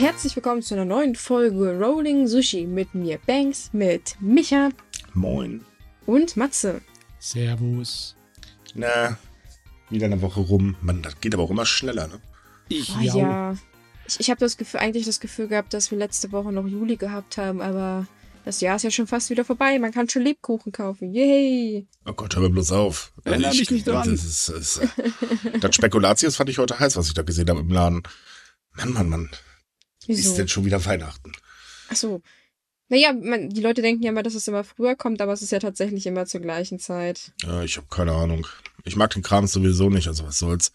herzlich willkommen zu einer neuen Folge Rolling Sushi mit mir Banks, mit Micha Moin. und Matze. Servus. Na, wieder eine Woche rum. Man, das geht aber auch immer schneller, ne? Ich Oh, ja. Ich, ich habe das Gefühl, eigentlich das Gefühl gehabt, dass wir letzte Woche noch Juli gehabt haben, aber das Jahr ist ja schon fast wieder vorbei. Man kann schon Lebkuchen kaufen. Yay! Oh Gott, hör mir bloß auf. Erinnere mich nicht dran. Das, ist, das, ist, das Spekulatius fand ich heute heiß, was ich da gesehen habe im Laden. Mann, Mann, Mann. Wieso? Ist denn schon wieder Weihnachten? Ach so. Naja, man, die Leute denken ja immer, dass es immer früher kommt, aber es ist ja tatsächlich immer zur gleichen Zeit. Ja, ich habe keine Ahnung. Ich mag den Kram sowieso nicht, also was soll's.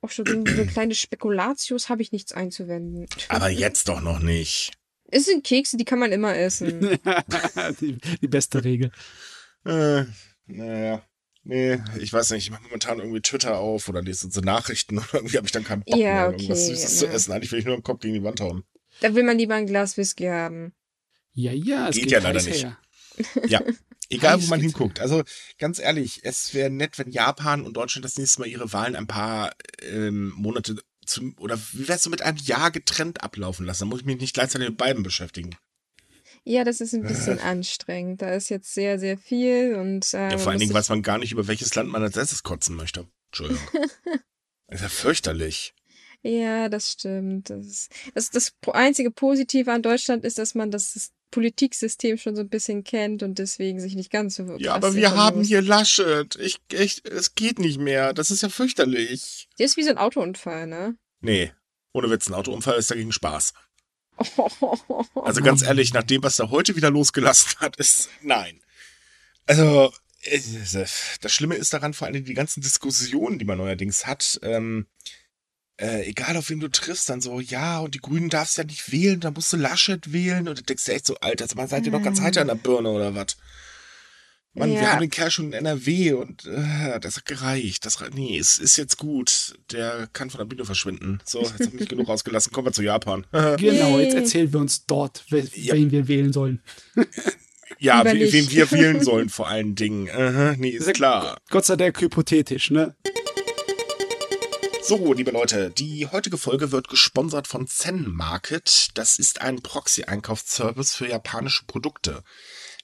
Auch schon gegen so kleine Spekulatius habe ich nichts einzuwenden. Aber jetzt doch noch nicht. Es sind Kekse, die kann man immer essen. die, die beste Regel. Äh, naja. Nee, ich weiß nicht, ich mache momentan irgendwie Twitter auf oder lese so Nachrichten oder irgendwie habe ich dann keinen Bock Ja, mehr, irgendwas okay, Süßes ja. zu essen. Eigentlich will ich nur den Kopf gegen die Wand hauen. Da will man lieber ein Glas Whisky haben. Ja, ja, es Geht geht, ja leider nicht. her. Ja, egal wo man hinguckt. Also ganz ehrlich, es wäre nett, wenn Japan und Deutschland das nächste Mal ihre Wahlen ein paar ähm, Monate zum, oder wie wär's so mit einem Jahr getrennt ablaufen lassen? Dann muss ich mich nicht gleichzeitig mit beiden beschäftigen. Ja, das ist ein bisschen anstrengend. Da ist jetzt sehr, sehr viel und äh, Ja, vor man allen Dingen weiß man gar nicht, über welches Land man als erstes kotzen möchte. Entschuldigung. Das ist ja fürchterlich. Ja, das stimmt. Das, ist, das, das einzige Positive an Deutschland ist, dass man das Sys- Politiksystem schon so ein bisschen kennt und deswegen sich nicht ganz so Ja, krass aber wir haben muss. hier Laschet. Ich, echt, es geht nicht mehr. Das ist ja fürchterlich. Der ist wie so ein Autounfall, ne? Nee, ohne Witz, ein Autounfall ist dagegen Spaß. Also ganz ehrlich, nach dem, was er heute wieder losgelassen hat, ist nein. Also äh, das Schlimme ist daran vor allem die ganzen Diskussionen, die man neuerdings hat. Ähm, äh, egal auf wen du triffst, dann so, ja, und die Grünen darfst ja nicht wählen, dann musst du Laschet wählen. Und du denkst dir echt so, Alter, sag mal, seid ihr noch ganz heiter an der Birne oder was? Mann, wir Ja. haben den Kerl schon in NRW und äh, das hat gereicht. Das, nee, es ist jetzt gut. Der kann von der Bühne verschwinden. So, jetzt habe ich mich genug rausgelassen. Kommen wir zu Japan. Genau, jetzt erzählen wir uns dort, we Ja. wen wir wählen sollen. Ja, nicht. wen wir wählen sollen vor allen Dingen. Aha, nee, ist klar. Gott sei Dank hypothetisch, ne? So, liebe Leute, die heutige Folge wird gesponsert von Zen Market. Das ist ein Proxy-Einkaufsservice für japanische Produkte.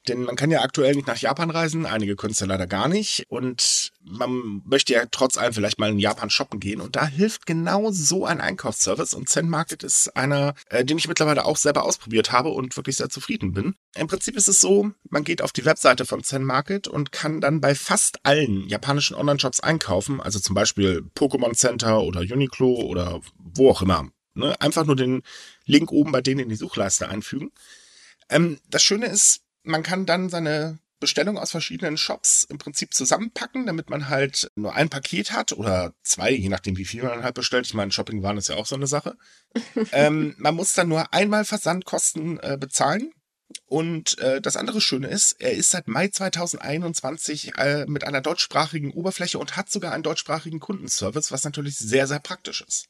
Denn man kann ja aktuell nicht nach Japan reisen, einige können es ja leider gar nicht. Und man möchte ja trotz allem vielleicht mal in Japan shoppen gehen. Und da hilft genau so ein Einkaufsservice. Und Zen Market ist einer, äh, den ich mittlerweile auch selber ausprobiert habe und wirklich sehr zufrieden bin. Im Prinzip ist es so, man geht auf die Webseite von Zen Market und kann dann bei fast allen japanischen Online-Shops einkaufen. Also zum Beispiel Pokémon Center oder Uniqlo oder wo auch immer. Ne? Einfach nur den Link oben bei denen in die Suchleiste einfügen. Ähm, das Schöne ist, man kann dann seine Bestellung aus verschiedenen Shops im Prinzip zusammenpacken, damit man halt nur ein Paket hat oder zwei, je nachdem wie viel man halt bestellt. Ich meine, Shoppingwaren ist ja auch so eine Sache. ähm, man muss dann nur einmal Versandkosten äh, bezahlen. Und äh, das andere Schöne ist, er ist seit Mai 2021 äh, mit einer deutschsprachigen Oberfläche und hat sogar einen deutschsprachigen Kundenservice, was natürlich sehr, sehr praktisch ist.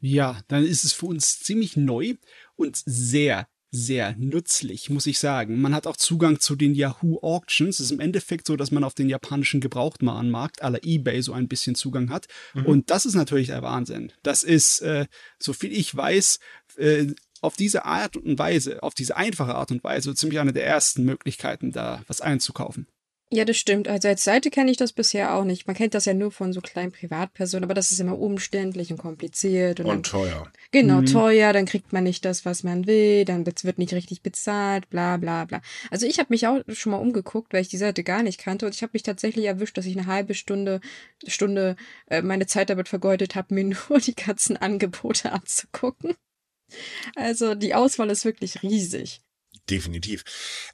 Ja, dann ist es für uns ziemlich neu und sehr, sehr nützlich, muss ich sagen. Man hat auch Zugang zu den Yahoo Auctions. Es ist im Endeffekt so, dass man auf den japanischen Gebrauchtwarenmarkt aller eBay so ein bisschen Zugang hat. Und das ist natürlich der Wahnsinn. Das ist, äh, so viel ich weiß, äh, auf diese Art und Weise, auf diese einfache Art und Weise, ziemlich eine der ersten Möglichkeiten, da was einzukaufen. Ja, das stimmt. Also als Seite kenne ich das bisher auch nicht. Man kennt das ja nur von so kleinen Privatpersonen, aber das ist immer umständlich und kompliziert und, Und dann, teuer. genau Mhm. teuer, dann kriegt man nicht das, was man will, dann wird nicht richtig bezahlt, bla bla bla. Also ich habe mich auch schon mal umgeguckt, weil ich die Seite gar nicht kannte und ich habe mich tatsächlich erwischt, dass ich eine halbe Stunde Stunde äh, meine Zeit damit vergeudet habe, mir nur die ganzen Angebote anzugucken. Also die Auswahl ist wirklich riesig. Definitiv.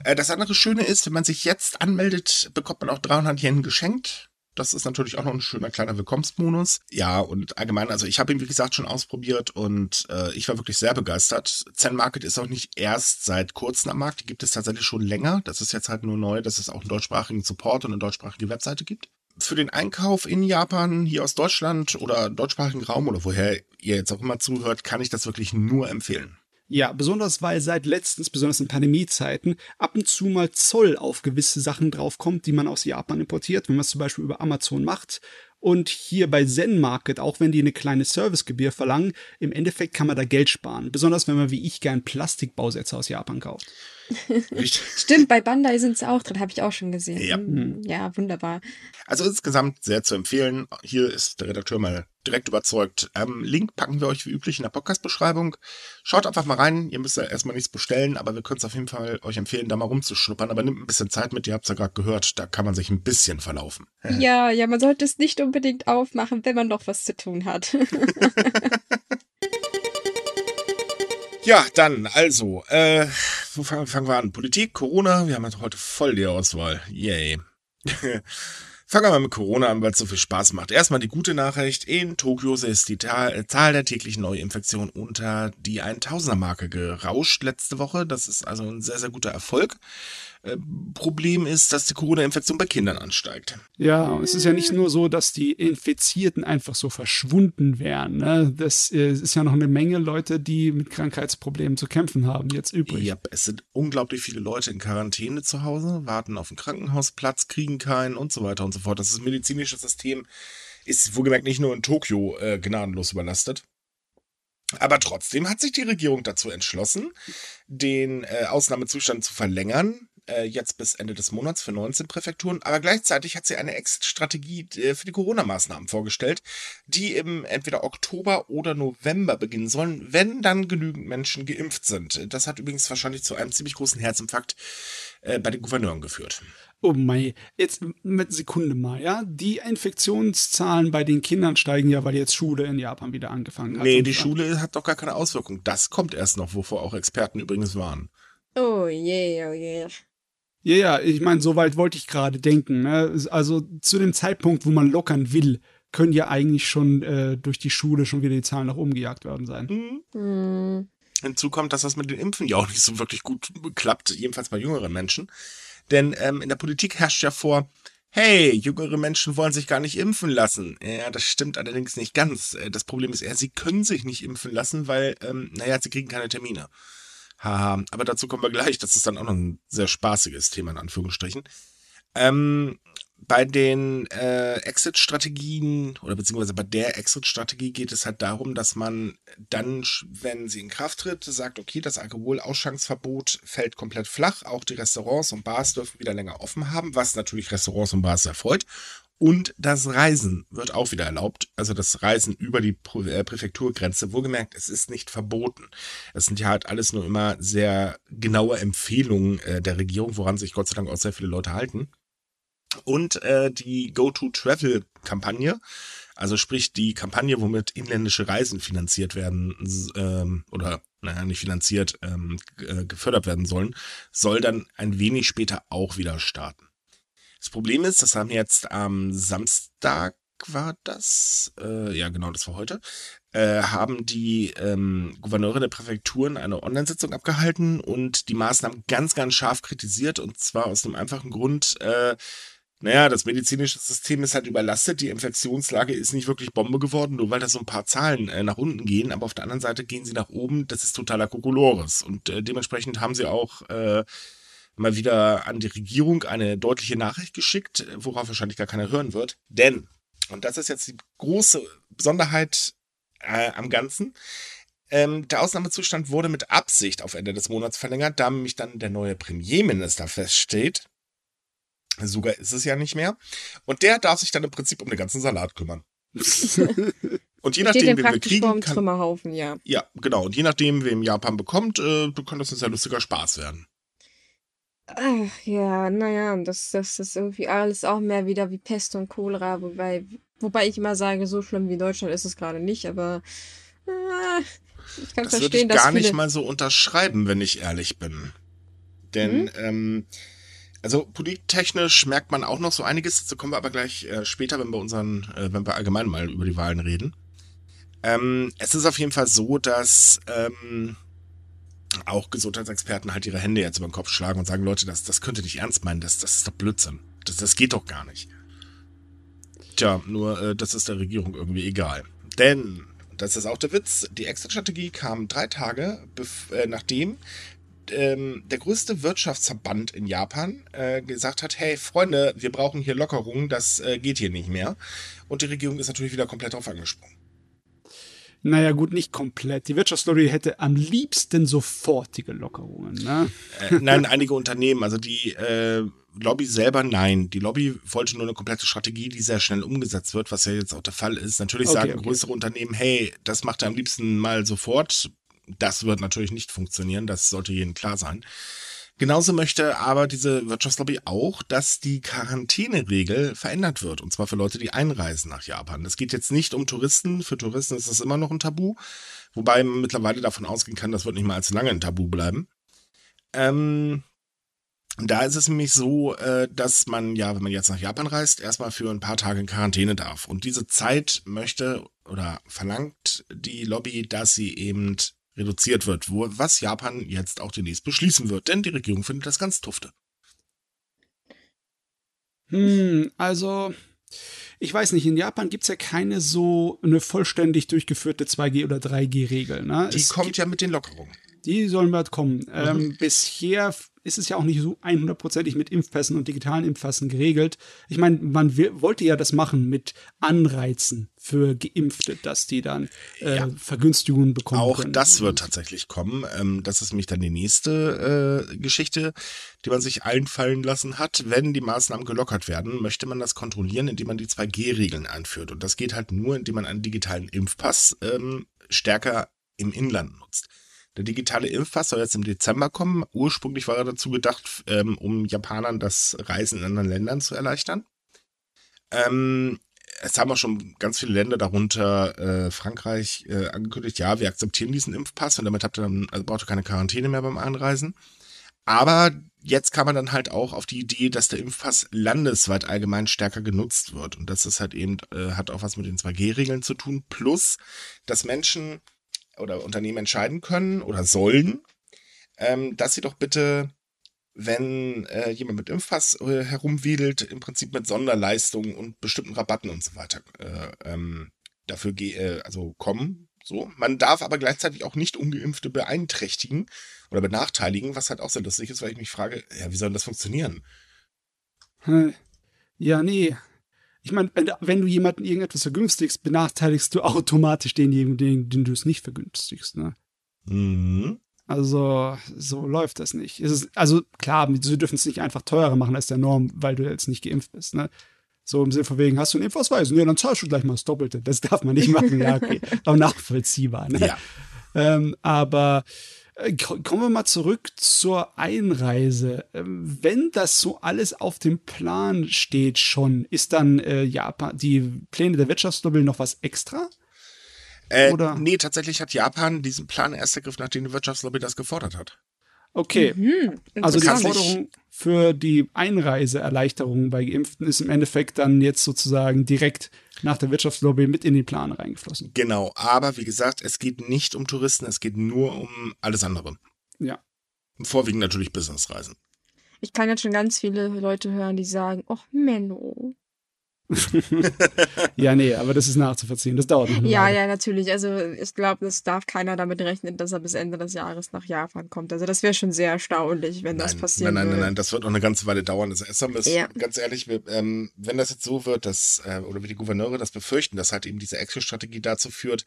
Äh, das andere Schöne ist, wenn man sich jetzt anmeldet, bekommt man auch 300 Yen geschenkt. Das ist natürlich auch noch ein schöner kleiner Willkommensbonus. Ja, und allgemein, also ich habe ihn, wie gesagt, schon ausprobiert und äh, ich war wirklich sehr begeistert. Zen Market ist auch nicht erst seit kurzem am Markt, die gibt es tatsächlich schon länger. Das ist jetzt halt nur neu, dass es auch einen deutschsprachigen Support und eine deutschsprachige Webseite gibt. Für den Einkauf in Japan, hier aus Deutschland oder deutschsprachigen Raum oder woher ihr jetzt auch immer zuhört, kann ich das wirklich nur empfehlen. Ja, besonders weil seit letztens, besonders in Pandemiezeiten, ab und zu mal Zoll auf gewisse Sachen draufkommt, die man aus Japan importiert, wenn man es zum Beispiel über Amazon macht. Und hier bei Zen Market, auch wenn die eine kleine Servicegebühr verlangen, im Endeffekt kann man da Geld sparen. Besonders wenn man wie ich gern Plastikbausätze aus Japan kauft. Stimmt, bei Bandai sind sie auch drin, habe ich auch schon gesehen. Ja. Mhm. ja, wunderbar. Also insgesamt sehr zu empfehlen. Hier ist der Redakteur mal direkt überzeugt. Ähm, Link packen wir euch wie üblich in der Podcast-Beschreibung. Schaut einfach mal rein. Ihr müsst ja erstmal nichts bestellen, aber wir können es auf jeden Fall euch empfehlen, da mal rumzuschnuppern. Aber nimmt ein bisschen Zeit mit. Ihr habt es ja gerade gehört. Da kann man sich ein bisschen verlaufen. Ja, ja, man sollte es nicht unbedingt aufmachen, wenn man noch was zu tun hat. Ja, dann, also, äh, wo fangen, fangen wir an? Politik, Corona, wir haben heute voll die Auswahl. Yay. Fangen wir mal mit Corona an, weil es so viel Spaß macht. Erstmal die gute Nachricht. In Tokio ist die Ta Zahl der täglichen Neuinfektionen unter die 1000er-Marke gerauscht letzte Woche. Das ist also ein sehr, sehr guter Erfolg. Äh, Problem ist, dass die Corona-Infektion bei Kindern ansteigt. Ja, es ist ja nicht nur so, dass die Infizierten einfach so verschwunden wären. Ne? Das äh, ist ja noch eine Menge Leute, die mit Krankheitsproblemen zu kämpfen haben, jetzt übrig. Ja, es sind unglaublich viele Leute in Quarantäne zu Hause, warten auf einen Krankenhausplatz, kriegen keinen und so weiter und so fort. Das ist medizinische System ist wohlgemerkt nicht nur in Tokio äh, gnadenlos überlastet. Aber trotzdem hat sich die Regierung dazu entschlossen, den äh, Ausnahmezustand zu verlängern äh, jetzt bis Ende des Monats für 19 Präfekturen, aber gleichzeitig hat sie eine Exit-Strategie äh, für die Corona-Maßnahmen vorgestellt, die im entweder Oktober oder November beginnen sollen, wenn dann genügend Menschen geimpft sind. Das hat übrigens wahrscheinlich zu einem ziemlich großen Herzinfarkt äh, bei den Gouverneuren geführt. Oh mei, jetzt mit Sekunde mal, ja? Die Infektionszahlen bei den Kindern steigen ja, weil jetzt Schule in Japan wieder angefangen hat. Nee, die Schule hat doch gar keine Auswirkung. Das kommt erst noch, wovor auch Experten übrigens waren. Oh je, oh je. Ja, ja, ich meine, so weit wollte ich gerade denken. Ne? Also zu dem Zeitpunkt, wo man lockern will, können ja eigentlich schon äh, durch die Schule schon wieder die Zahlen nach oben gejagt worden sein. Mhm. Hm. Hinzu kommt, dass das mit den Impfen ja auch nicht so wirklich gut klappt, jedenfalls bei jüngeren Menschen. Denn ähm, in der Politik herrscht ja vor, hey, jüngere Menschen wollen sich gar nicht impfen lassen. Ja, das stimmt allerdings nicht ganz. Äh, das Problem ist eher, sie können sich nicht impfen lassen, weil, ähm, naja, sie kriegen keine Termine. Haha, aber dazu kommen wir gleich. Das ist dann auch noch ein sehr spaßiges Thema in Anführungsstrichen. Ähm, bei den äh, Exit-Strategien oder beziehungsweise bei der Exit-Strategie geht es halt darum, dass man dann, wenn sie in Kraft tritt, sagt, okay, das Alkoholausschanksverbot fällt komplett flach. Auch die Restaurants und Bars dürfen wieder länger offen haben, was natürlich Restaurants und Bars erfreut. Und das Reisen wird auch wieder erlaubt. Also das Reisen über die äh, Präfekturgrenze. Wohlgemerkt, es ist nicht verboten. Es sind ja halt alles nur immer sehr genaue Empfehlungen äh, der Regierung, woran sich Gott sei Dank auch sehr viele Leute halten. Und äh, die Go-to-Travel-Kampagne, also sprich die Kampagne, womit inländische Reisen finanziert werden ähm, oder naja, nicht finanziert, ähm, äh, gefördert werden sollen, soll dann ein wenig später auch wieder starten. Das Problem ist, das haben jetzt am Samstag war das, äh, ja genau, das war heute, äh, haben die ähm, Gouverneure der Präfekturen eine Online-Sitzung abgehalten und die Maßnahmen ganz, ganz scharf kritisiert und zwar aus dem einfachen Grund, äh, naja, das medizinische System ist halt überlastet, die Infektionslage ist nicht wirklich Bombe geworden, nur weil da so ein paar Zahlen äh, nach unten gehen, aber auf der anderen Seite gehen sie nach oben, das ist totaler Kokolores und äh, dementsprechend haben sie auch äh, mal wieder an die Regierung eine deutliche Nachricht geschickt, worauf wahrscheinlich gar keiner hören wird. Denn, und das ist jetzt die große Besonderheit äh, am Ganzen, ähm, der Ausnahmezustand wurde mit Absicht auf Ende des Monats verlängert, da nämlich dann der neue Premierminister feststeht. Sogar ist es ja nicht mehr. Und der darf sich dann im Prinzip um den ganzen Salat kümmern. Und je nachdem, wen wir kriegen, kann, ja. Ja, genau. Und je nachdem, wem Japan bekommt, äh, kann das ein sehr lustiger Spaß werden. Ach, ja, naja, das, das ist irgendwie alles auch mehr wieder wie Pest und Cholera, wobei, wobei ich immer sage, so schlimm wie Deutschland ist es gerade nicht, aber äh, ich kann das verstehen, würde ich dass gar nicht mal so unterschreiben, wenn ich ehrlich bin. Denn, Hm? ähm, also polittechnisch merkt man auch noch so einiges, dazu kommen wir aber gleich äh, später, wenn wir unseren, äh, wenn wir allgemein mal über die Wahlen reden. Ähm, es ist auf jeden Fall so, dass ähm, auch Gesundheitsexperten halt ihre Hände jetzt über den Kopf schlagen und sagen, Leute, das, das könnt ihr nicht ernst meinen, das, das ist doch Blödsinn. Das, das geht doch gar nicht. Tja, nur äh, das ist der Regierung irgendwie egal. Denn das ist auch der Witz. Die Exit-Strategie kam drei Tage äh, nachdem ähm, der größte Wirtschaftsverband in Japan äh, gesagt hat, hey Freunde, wir brauchen hier Lockerungen, das äh, geht hier nicht mehr. Und die Regierung ist natürlich wieder komplett drauf angesprungen. Naja, gut, nicht komplett. Die Wirtschaftslobby hätte am liebsten sofortige Lockerungen. Ne? Äh, nein, einige Unternehmen, also die äh, Lobby selber, nein. Die Lobby wollte nur eine komplette Strategie, die sehr schnell umgesetzt wird, was ja jetzt auch der Fall ist. Natürlich okay, sagen okay. größere Unternehmen, hey, das macht er am liebsten mal sofort. Das wird natürlich nicht funktionieren, das sollte jedem klar sein. Genauso möchte aber diese Wirtschaftslobby auch, dass die Quarantäneregel verändert wird. Und zwar für Leute, die einreisen nach Japan. Es geht jetzt nicht um Touristen. Für Touristen ist das immer noch ein Tabu. Wobei man mittlerweile davon ausgehen kann, das wird nicht mal allzu lange ein Tabu bleiben. Ähm, da ist es nämlich so, äh, dass man ja, wenn man jetzt nach Japan reist, erstmal für ein paar Tage in Quarantäne darf. Und diese Zeit möchte oder verlangt die Lobby, dass sie eben reduziert wird, wo, was Japan jetzt auch demnächst beschließen wird, denn die Regierung findet das ganz tufte. Hm, also ich weiß nicht, in Japan gibt es ja keine so eine vollständig durchgeführte 2G- oder 3G-Regel. Ne? Die es kommt ja mit den Lockerungen. Die sollen bald kommen. Mhm. Ähm, bisher ist es ja auch nicht so 100%ig mit Impfpässen und digitalen Impfpassen geregelt. Ich meine, man wollte ja das machen mit Anreizen für Geimpfte, dass die dann äh, ja. Vergünstigungen bekommen. Auch können. das wird tatsächlich kommen. Ähm, das ist nämlich dann die nächste äh, Geschichte, die man sich einfallen lassen hat. Wenn die Maßnahmen gelockert werden, möchte man das kontrollieren, indem man die 2G-Regeln einführt. Und das geht halt nur, indem man einen digitalen Impfpass ähm, stärker im Inland nutzt. Der digitale Impfpass soll jetzt im Dezember kommen. Ursprünglich war er dazu gedacht, ähm, um Japanern das Reisen in anderen Ländern zu erleichtern. Ähm, es haben auch schon ganz viele Länder, darunter äh, Frankreich, äh, angekündigt, ja, wir akzeptieren diesen Impfpass und damit habt ihr dann, also braucht ihr keine Quarantäne mehr beim Einreisen. Aber jetzt kam man dann halt auch auf die Idee, dass der Impfpass landesweit allgemein stärker genutzt wird. Und das ist halt eben, äh, hat auch was mit den 2G-Regeln zu tun. Plus, dass Menschen oder Unternehmen entscheiden können oder sollen, ähm, dass sie doch bitte, wenn äh, jemand mit Impfpass äh, herumwiedelt, im Prinzip mit Sonderleistungen und bestimmten Rabatten und so weiter äh, ähm, dafür äh, also kommen. So. Man darf aber gleichzeitig auch nicht Ungeimpfte beeinträchtigen oder benachteiligen, was halt auch sehr lustig ist, weil ich mich frage, ja, wie soll das funktionieren? Ja, nee, ich meine, wenn, du jemanden irgendetwas vergünstigst, benachteiligst du automatisch denjenigen, den, den du es nicht vergünstigst. Ne? Mhm. Also, so läuft das nicht. Ist, also, klar, sie dürfen es nicht einfach teurer machen als der Norm, weil du jetzt nicht geimpft bist. Ne? So im Sinne von wegen, hast du einen Impfausweis? Ja, dann zahlst du gleich mal das Doppelte. Das darf man nicht machen. Ja, okay. Aber nachvollziehbar. Ne? Ja. Ähm, aber kommen wir mal zurück zur Einreise. Ähm, wenn das so alles auf dem Plan steht schon, ist dann äh, Japan, die Pläne der Wirtschaftslobby noch was extra? Äh, Oder? Nee, tatsächlich hat Japan diesen Plan erst ergriffen, nachdem die Wirtschaftslobby das gefordert hat. Okay. Mhm, also die Forderung für die Einreiseerleichterung bei Geimpften ist im Endeffekt dann jetzt sozusagen direkt nach der Wirtschaftslobby mit in den Plan reingeflossen. Genau, aber wie gesagt, es geht nicht um Touristen, es geht nur um alles andere. Ja. Vorwiegend natürlich Businessreisen. Ich kann jetzt schon ganz viele Leute hören, die sagen, ach Menno, ja, nee, aber das ist nachzuvollziehen. Das dauert noch. Ja, Weile. ja, natürlich. Also ich glaube, es darf keiner damit rechnen, dass er bis Ende des Jahres nach Japan kommt. Also das wäre schon sehr erstaunlich, wenn nein, das passiert. Nein, nein, nein, nein, das wird noch eine ganze Weile dauern. Also erstmal ist ja. ganz ehrlich, wir, ähm, wenn das jetzt so wird, dass, äh, oder wie die Gouverneure das befürchten, dass halt eben diese Exit-Strategie dazu führt,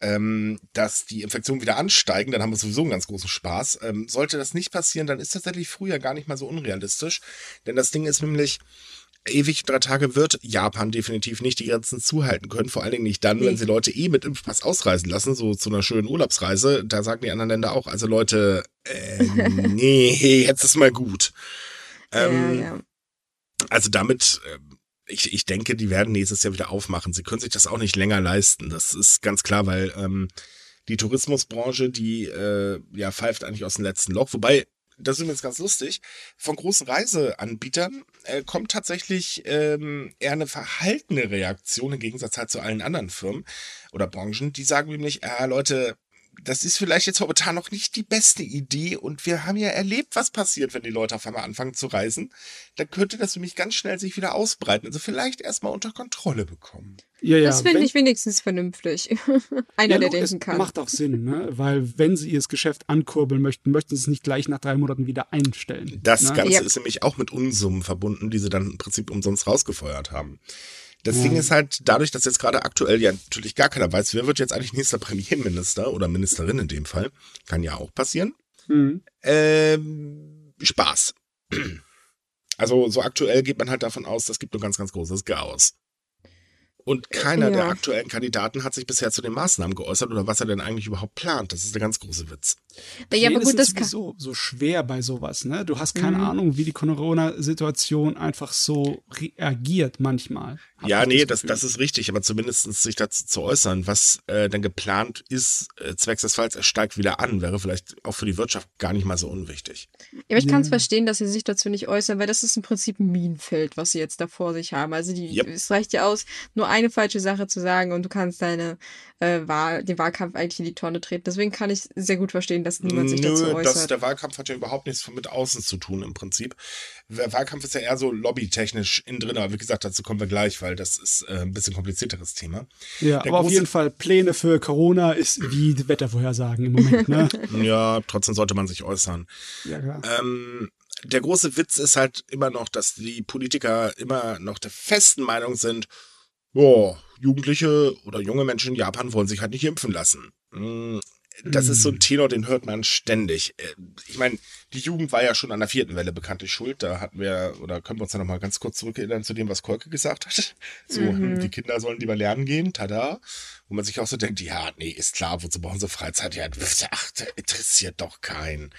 ähm, dass die Infektionen wieder ansteigen, dann haben wir sowieso einen ganz großen Spaß. Ähm, sollte das nicht passieren, dann ist tatsächlich früher gar nicht mal so unrealistisch. Denn das Ding ist nämlich, ewig drei Tage wird Japan definitiv nicht die Grenzen zuhalten können. Vor allen Dingen nicht dann, nee. wenn sie Leute eh mit Impfpass ausreisen lassen, so zu einer schönen Urlaubsreise. Da sagen die anderen Länder auch, also Leute, äh, nee, jetzt ist mal gut. Ähm, ja, ja. Also damit, äh, ich, ich denke, die werden nächstes Jahr wieder aufmachen. Sie können sich das auch nicht länger leisten. Das ist ganz klar, weil ähm, die Tourismusbranche, die äh, ja pfeift eigentlich aus dem letzten Loch. Wobei das ist übrigens ganz lustig, von großen Reiseanbietern äh, kommt tatsächlich ähm, eher eine verhaltene Reaktion im Gegensatz halt zu allen anderen Firmen oder Branchen. Die sagen nämlich, ja Leute, das ist vielleicht jetzt momentan noch nicht die beste Idee und wir haben ja erlebt, was passiert, wenn die Leute auf einmal anfangen zu reisen. Dann könnte das nämlich ganz schnell sich wieder ausbreiten. Also vielleicht erstmal unter Kontrolle bekommen. Ja, ja. Das finde ich wenigstens vernünftig. Einer, ja, der denken kann. Macht auch Sinn, ne? weil wenn sie ihr Geschäft ankurbeln möchten, möchten sie es nicht gleich nach drei Monaten wieder einstellen. Das ne? Ganze ja. ist nämlich auch mit Unsummen verbunden, die sie dann im Prinzip umsonst rausgefeuert haben. Das ja. Ding ist halt, dadurch, dass jetzt gerade aktuell ja natürlich gar keiner weiß, wer wird jetzt eigentlich nächster Premierminister oder Ministerin in dem Fall, kann ja auch passieren. Mhm. Ähm, Spaß. Also so aktuell geht man halt davon aus, das gibt nur ganz, ganz großes Chaos. Und keiner ja. der aktuellen Kandidaten hat sich bisher zu den Maßnahmen geäußert oder was er denn eigentlich überhaupt plant. Das ist der ganz große Witz. Ja, aber gut, das ist sowieso so schwer bei sowas, ne? Du hast keine mhm. Ahnung, wie die Corona-Situation einfach so reagiert manchmal. Ja, nee, das, das, das ist richtig, aber zumindest sich dazu zu äußern, was äh, denn geplant ist, äh, zwecks des Falls, er steigt wieder an, wäre vielleicht auch für die Wirtschaft gar nicht mal so unwichtig. Ja, aber ich kann es verstehen, dass sie sich dazu nicht äußern, weil das ist im Prinzip ein Minenfeld, was sie jetzt da vor sich haben. Also die, yep. es reicht ja aus, nur eine falsche Sache zu sagen und du kannst deine äh, Wahl, den Wahlkampf eigentlich in die Tonne treten. Deswegen kann ich sehr gut verstehen, dass niemand sich Nö, dazu äußert. Das, der Wahlkampf hat ja überhaupt nichts mit außen zu tun im Prinzip. Der Wahlkampf ist ja eher so lobbytechnisch innen drin, aber wie gesagt, dazu kommen wir gleich, weil das ist äh, ein bisschen komplizierteres Thema. Ja, der aber auf jeden Fall Pläne für Corona ist wie Wettervorhersagen im Moment, ne? ja, trotzdem sollte man sich äußern. Ja, klar. Ähm, der große Witz ist halt immer noch, dass die Politiker immer noch der festen Meinung sind, boah, Jugendliche oder junge Menschen in Japan wollen sich halt nicht impfen lassen. Das ist so ein hm. Tenor, den hört man ständig. Äh, ich meine, die Jugend war ja schon an der vierten Welle bekanntlich schuld. Da hatten wir, oder können wir uns ja nochmal ganz kurz zurückerinnern zu dem, was Kolke gesagt hat. So, mhm. die Kinder sollen lieber lernen gehen, tada. Wo man sich auch so denkt, ja, nee, ist klar, wozu brauchen sie Freizeit? Ja, ach, interessiert doch keinen.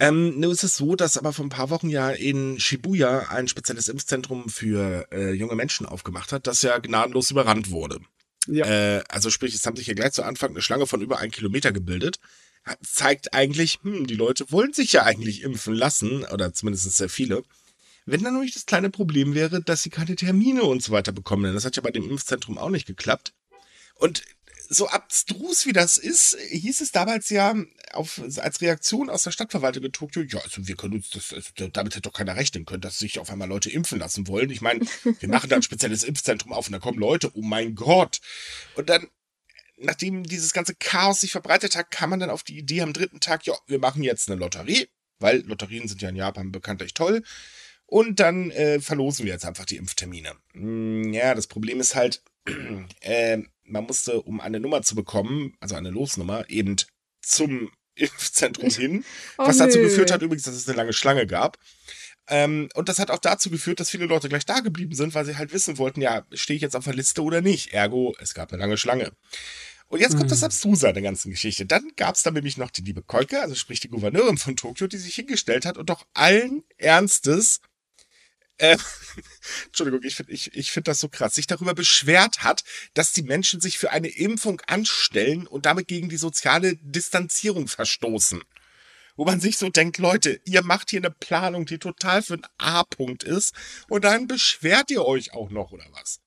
Ähm, nun ist es so, dass aber vor ein paar Wochen ja in Shibuya ein spezielles Impfzentrum für äh, junge Menschen aufgemacht hat, das ja gnadenlos überrannt wurde. Ja. Äh, also sprich, es haben sich ja gleich zu Anfang eine Schlange von über einen Kilometer gebildet. Zeigt eigentlich, hm, die Leute wollen sich ja eigentlich impfen lassen, oder zumindest sehr viele. Wenn dann nämlich das kleine Problem wäre, dass sie keine Termine und so weiter bekommen, denn das hat ja bei dem Impfzentrum auch nicht geklappt. Und so abstrus wie das ist, hieß es damals ja auf, als Reaktion aus der Stadtverwaltung in Tokio, ja, also wir können uns das, also damit hätte doch keiner rechnen können, dass sich auf einmal Leute impfen lassen wollen. Ich meine, wir machen da ein spezielles Impfzentrum auf und da kommen Leute, oh mein Gott. Und dann, nachdem dieses ganze Chaos sich verbreitet hat, kam man dann auf die Idee am dritten Tag, ja, wir machen jetzt eine Lotterie, weil Lotterien sind ja in Japan bekanntlich toll. Und dann äh, verlosen wir jetzt einfach die Impftermine. Hm, ja, das Problem ist halt, äh, man musste, um eine Nummer zu bekommen, also eine Losnummer, eben zum Impfzentrum hin. Oh, was dazu nö. geführt hat übrigens, dass es eine lange Schlange gab. Ähm, und das hat auch dazu geführt, dass viele Leute gleich da geblieben sind, weil sie halt wissen wollten, ja, stehe ich jetzt auf der Liste oder nicht. Ergo, es gab eine lange Schlange. Und jetzt kommt das mhm. Abstruse an der ganzen Geschichte. Dann gab es da nämlich noch die liebe Kolke, also sprich die Gouverneurin von Tokio, die sich hingestellt hat und doch allen Ernstes äh, Entschuldigung, ich finde ich, ich find das so krass, sich darüber beschwert hat, dass die Menschen sich für eine Impfung anstellen und damit gegen die soziale Distanzierung verstoßen. Wo man sich so denkt, Leute, ihr macht hier eine Planung, die total für ein A-Punkt ist und dann beschwert ihr euch auch noch, oder was?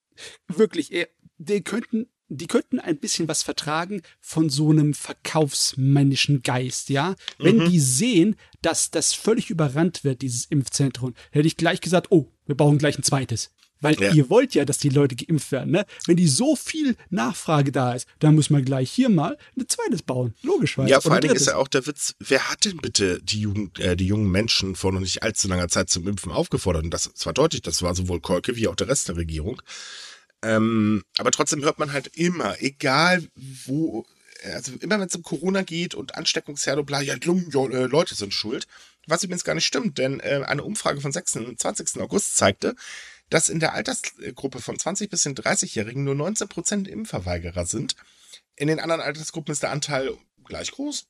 Wirklich, die könnten die könnten ein bisschen was vertragen von so einem verkaufsmännischen Geist, ja? Wenn mhm. die sehen, dass das völlig überrannt wird, dieses Impfzentrum, hätte ich gleich gesagt, oh, wir brauchen gleich ein zweites. Weil ja. ihr wollt ja, dass die Leute geimpft werden, ne? Wenn die so viel Nachfrage da ist, dann muss man gleich hier mal ein zweites bauen. Logischerweise. Ja, vor allen Dingen ist ja auch der Witz, wer hat denn bitte die, Jugend, äh, die jungen Menschen vor noch nicht allzu langer Zeit zum Impfen aufgefordert? Und das, das war deutlich, das war sowohl Kolke wie auch der Rest der Regierung. Ähm, aber trotzdem hört man halt immer, egal wo, also immer wenn es um Corona geht und Ansteckungsherde, bla, ja, äh, Leute sind schuld. Was übrigens gar nicht stimmt, denn äh, eine Umfrage von 26. August zeigte, dass in der Altersgruppe von 20 bis 30-Jährigen nur 19% Impfverweigerer sind. In den anderen Altersgruppen ist der Anteil gleich groß.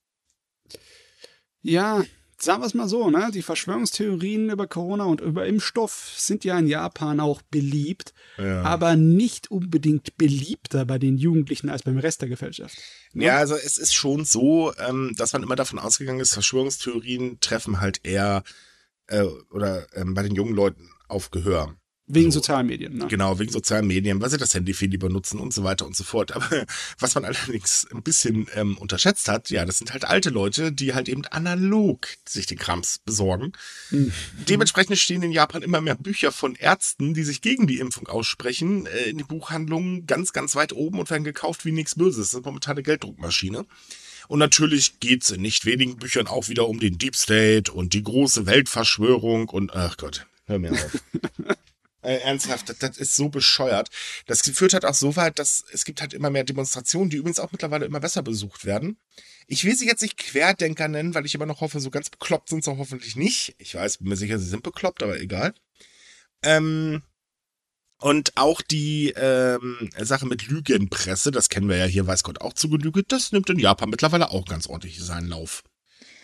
Ja, sagen wir es mal so, ne? Die Verschwörungstheorien über Corona und über Impfstoff sind ja in Japan auch beliebt, ja. aber nicht unbedingt beliebter bei den Jugendlichen als beim Rest der Gesellschaft. Ne? Ja, also es ist schon so, ähm, dass man immer davon ausgegangen ist, Verschwörungstheorien treffen halt eher äh, oder ähm, bei den jungen Leuten auf Gehör. Wegen so. sozialen Medien, ne? Genau, wegen sozialen Medien, weil sie das Handy viel lieber nutzen und so weiter und so fort. Aber was man allerdings ein bisschen ähm, unterschätzt hat, ja, das sind halt alte Leute, die halt eben analog sich den Krams besorgen. Mhm. Dementsprechend stehen in Japan immer mehr Bücher von Ärzten, die sich gegen die Impfung aussprechen, äh, in den Buchhandlungen ganz, ganz weit oben und werden gekauft wie nichts Böses. Das ist momentan eine Gelddruckmaschine. Und natürlich geht es in nicht wenigen Büchern auch wieder um den Deep State und die große Weltverschwörung und ach Gott, hör mir auf. Äh, ernsthaft, das, das, ist so bescheuert. Das führt halt auch so weit, dass es gibt halt immer mehr Demonstrationen, die übrigens auch mittlerweile immer besser besucht werden. Ich will sie jetzt nicht Querdenker nennen, weil ich immer noch hoffe, so ganz bekloppt sind sie hoffentlich nicht. Ich weiß, bin mir sicher, sie sind bekloppt, aber egal. Ähm, und auch die ähm, Sache mit Lügenpresse, das kennen wir ja hier, weiß Gott, auch zu Genüge, das nimmt in Japan mittlerweile auch ganz ordentlich seinen Lauf.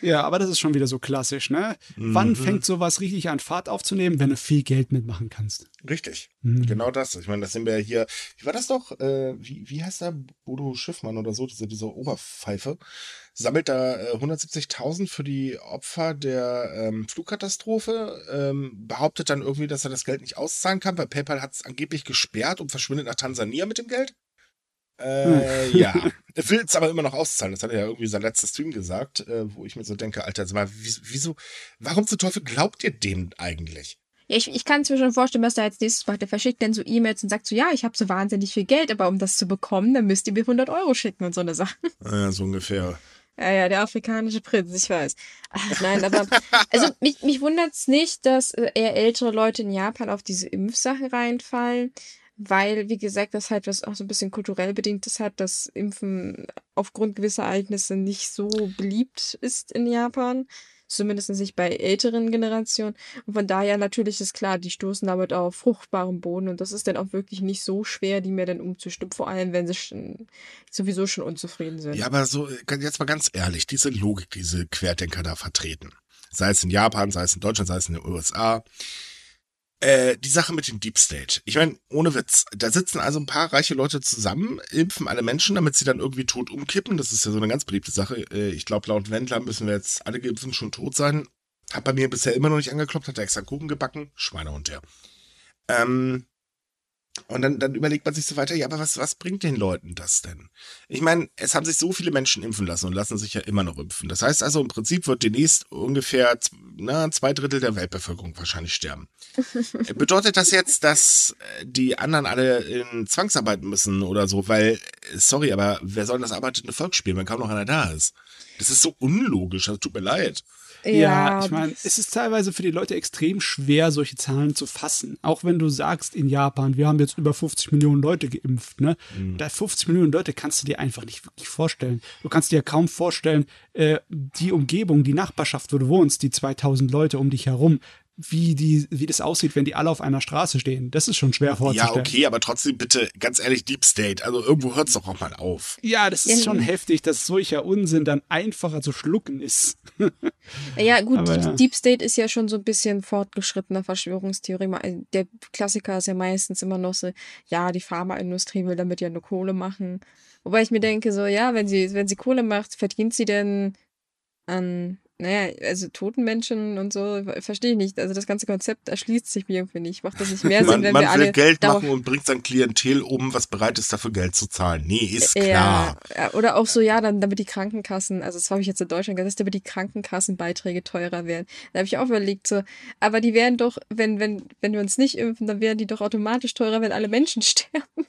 Ja, aber das ist schon wieder so klassisch, ne? Mhm. Wann fängt sowas richtig an Fahrt aufzunehmen, wenn du viel Geld mitmachen kannst? Richtig. Mhm. Genau das. Ich meine, das sind wir ja hier. Wie war das doch? Äh, wie, wie heißt der Bodo Schiffmann oder so, diese, diese Oberpfeife? Sammelt da äh, 170.000 für die Opfer der ähm, Flugkatastrophe, ähm, behauptet dann irgendwie, dass er das Geld nicht auszahlen kann, weil PayPal hat es angeblich gesperrt und verschwindet nach Tansania mit dem Geld. Äh, ja. Er will es aber immer noch auszahlen. Das hat er ja irgendwie sein letztes Stream gesagt, äh, wo ich mir so denke, Alter, sag mal, wieso, warum zum Teufel glaubt ihr dem eigentlich? Ja, ich, ich kann es mir schon vorstellen, was da als nächstes macht. Der verschickt dann so E-Mails und sagt so, ja, ich habe so wahnsinnig viel Geld, aber um das zu bekommen, dann müsst ihr mir 100 Euro schicken und so eine Sache. Ja, so ungefähr. Ja, ja, der afrikanische Prinz, ich weiß. Ach, nein, aber also mich, mich wundert es nicht, dass äh, eher ältere Leute in Japan auf diese Impfsachen reinfallen weil, wie gesagt, das halt was auch so ein bisschen kulturell bedingtes hat, dass Impfen aufgrund gewisser Ereignisse nicht so beliebt ist in Japan. Zumindest nicht bei älteren Generationen. Und von daher natürlich ist klar, die stoßen damit auf fruchtbaren Boden und das ist dann auch wirklich nicht so schwer, die mir dann umzustimmen, vor allem wenn sie schon, sowieso schon unzufrieden sind. Ja, aber so, jetzt mal ganz ehrlich, diese Logik, diese Querdenker da vertreten, sei es in Japan, sei es in Deutschland, sei es in den USA, äh, die Sache mit dem Deep State. Ich meine, ohne Witz, da sitzen also ein paar reiche Leute zusammen, impfen alle Menschen, damit sie dann irgendwie tot umkippen. Das ist ja so eine ganz beliebte Sache. Äh, ich glaube, laut Wendler müssen wir jetzt alle geimpften schon tot sein. Hat bei mir bisher immer noch nicht angeklopft, hat er extra Kuchen gebacken. Schweinehund, ja. Ähm, und dann, dann überlegt man sich so weiter, ja, aber was, was bringt den Leuten das denn? Ich meine, es haben sich so viele Menschen impfen lassen und lassen sich ja immer noch impfen. Das heißt also, im Prinzip wird demnächst ungefähr na, zwei Drittel der Weltbevölkerung wahrscheinlich sterben. Bedeutet das jetzt, dass äh, die anderen alle in Zwangsarbeit müssen oder so? Weil, sorry, aber wer soll das arbeitende Volk spielen, wenn kaum noch einer da ist? Das ist so unlogisch, das tut mir leid. Ja, ja ich meine, es ist teilweise für die Leute extrem schwer, solche Zahlen zu fassen. Auch wenn du sagst, in Japan, wir haben jetzt über 50 Millionen Leute geimpft, ne? Mhm. Da 50 Millionen Leute kannst du dir einfach nicht wirklich vorstellen. Du kannst dir ja kaum vorstellen, äh, die Umgebung, die Nachbarschaft, wo du wohnst, die 2000 Leute um dich herum, wie, die, wie das aussieht, wenn die alle auf einer Straße stehen. Das ist schon schwer vorzustellen. Ja, okay, aber trotzdem bitte, ganz ehrlich, Deep State. Also irgendwo hört es doch auch mal auf. Ja, das ist schon heftig, dass solcher Unsinn dann einfacher zu schlucken ist. ja, gut, aber, ja. Deep State ist ja schon so ein bisschen fortgeschrittener Verschwörungstheorie. Der Klassiker ist ja meistens immer noch so, ja, die Pharmaindustrie will damit ja nur Kohle machen. Wobei ich mir denke, so, ja, wenn sie, wenn sie Kohle macht, verdient sie denn an naja, also toten Menschen und so, verstehe ich nicht. Also das ganze Konzept erschließt sich mir irgendwie nicht. Macht das nicht mehr Sinn, man, wenn man wir alle. Man will Geld machen und bringt sein Klientel um, was bereit ist, dafür Geld zu zahlen. Nee, ist klar. Ja, oder auch so, ja, dann damit die Krankenkassen, also das habe ich jetzt in Deutschland gesagt, damit die Krankenkassenbeiträge teurer werden. Da habe ich auch überlegt, so, aber die wären doch, wenn, wenn, wenn wir uns nicht impfen, dann wären die doch automatisch teurer, wenn alle Menschen sterben.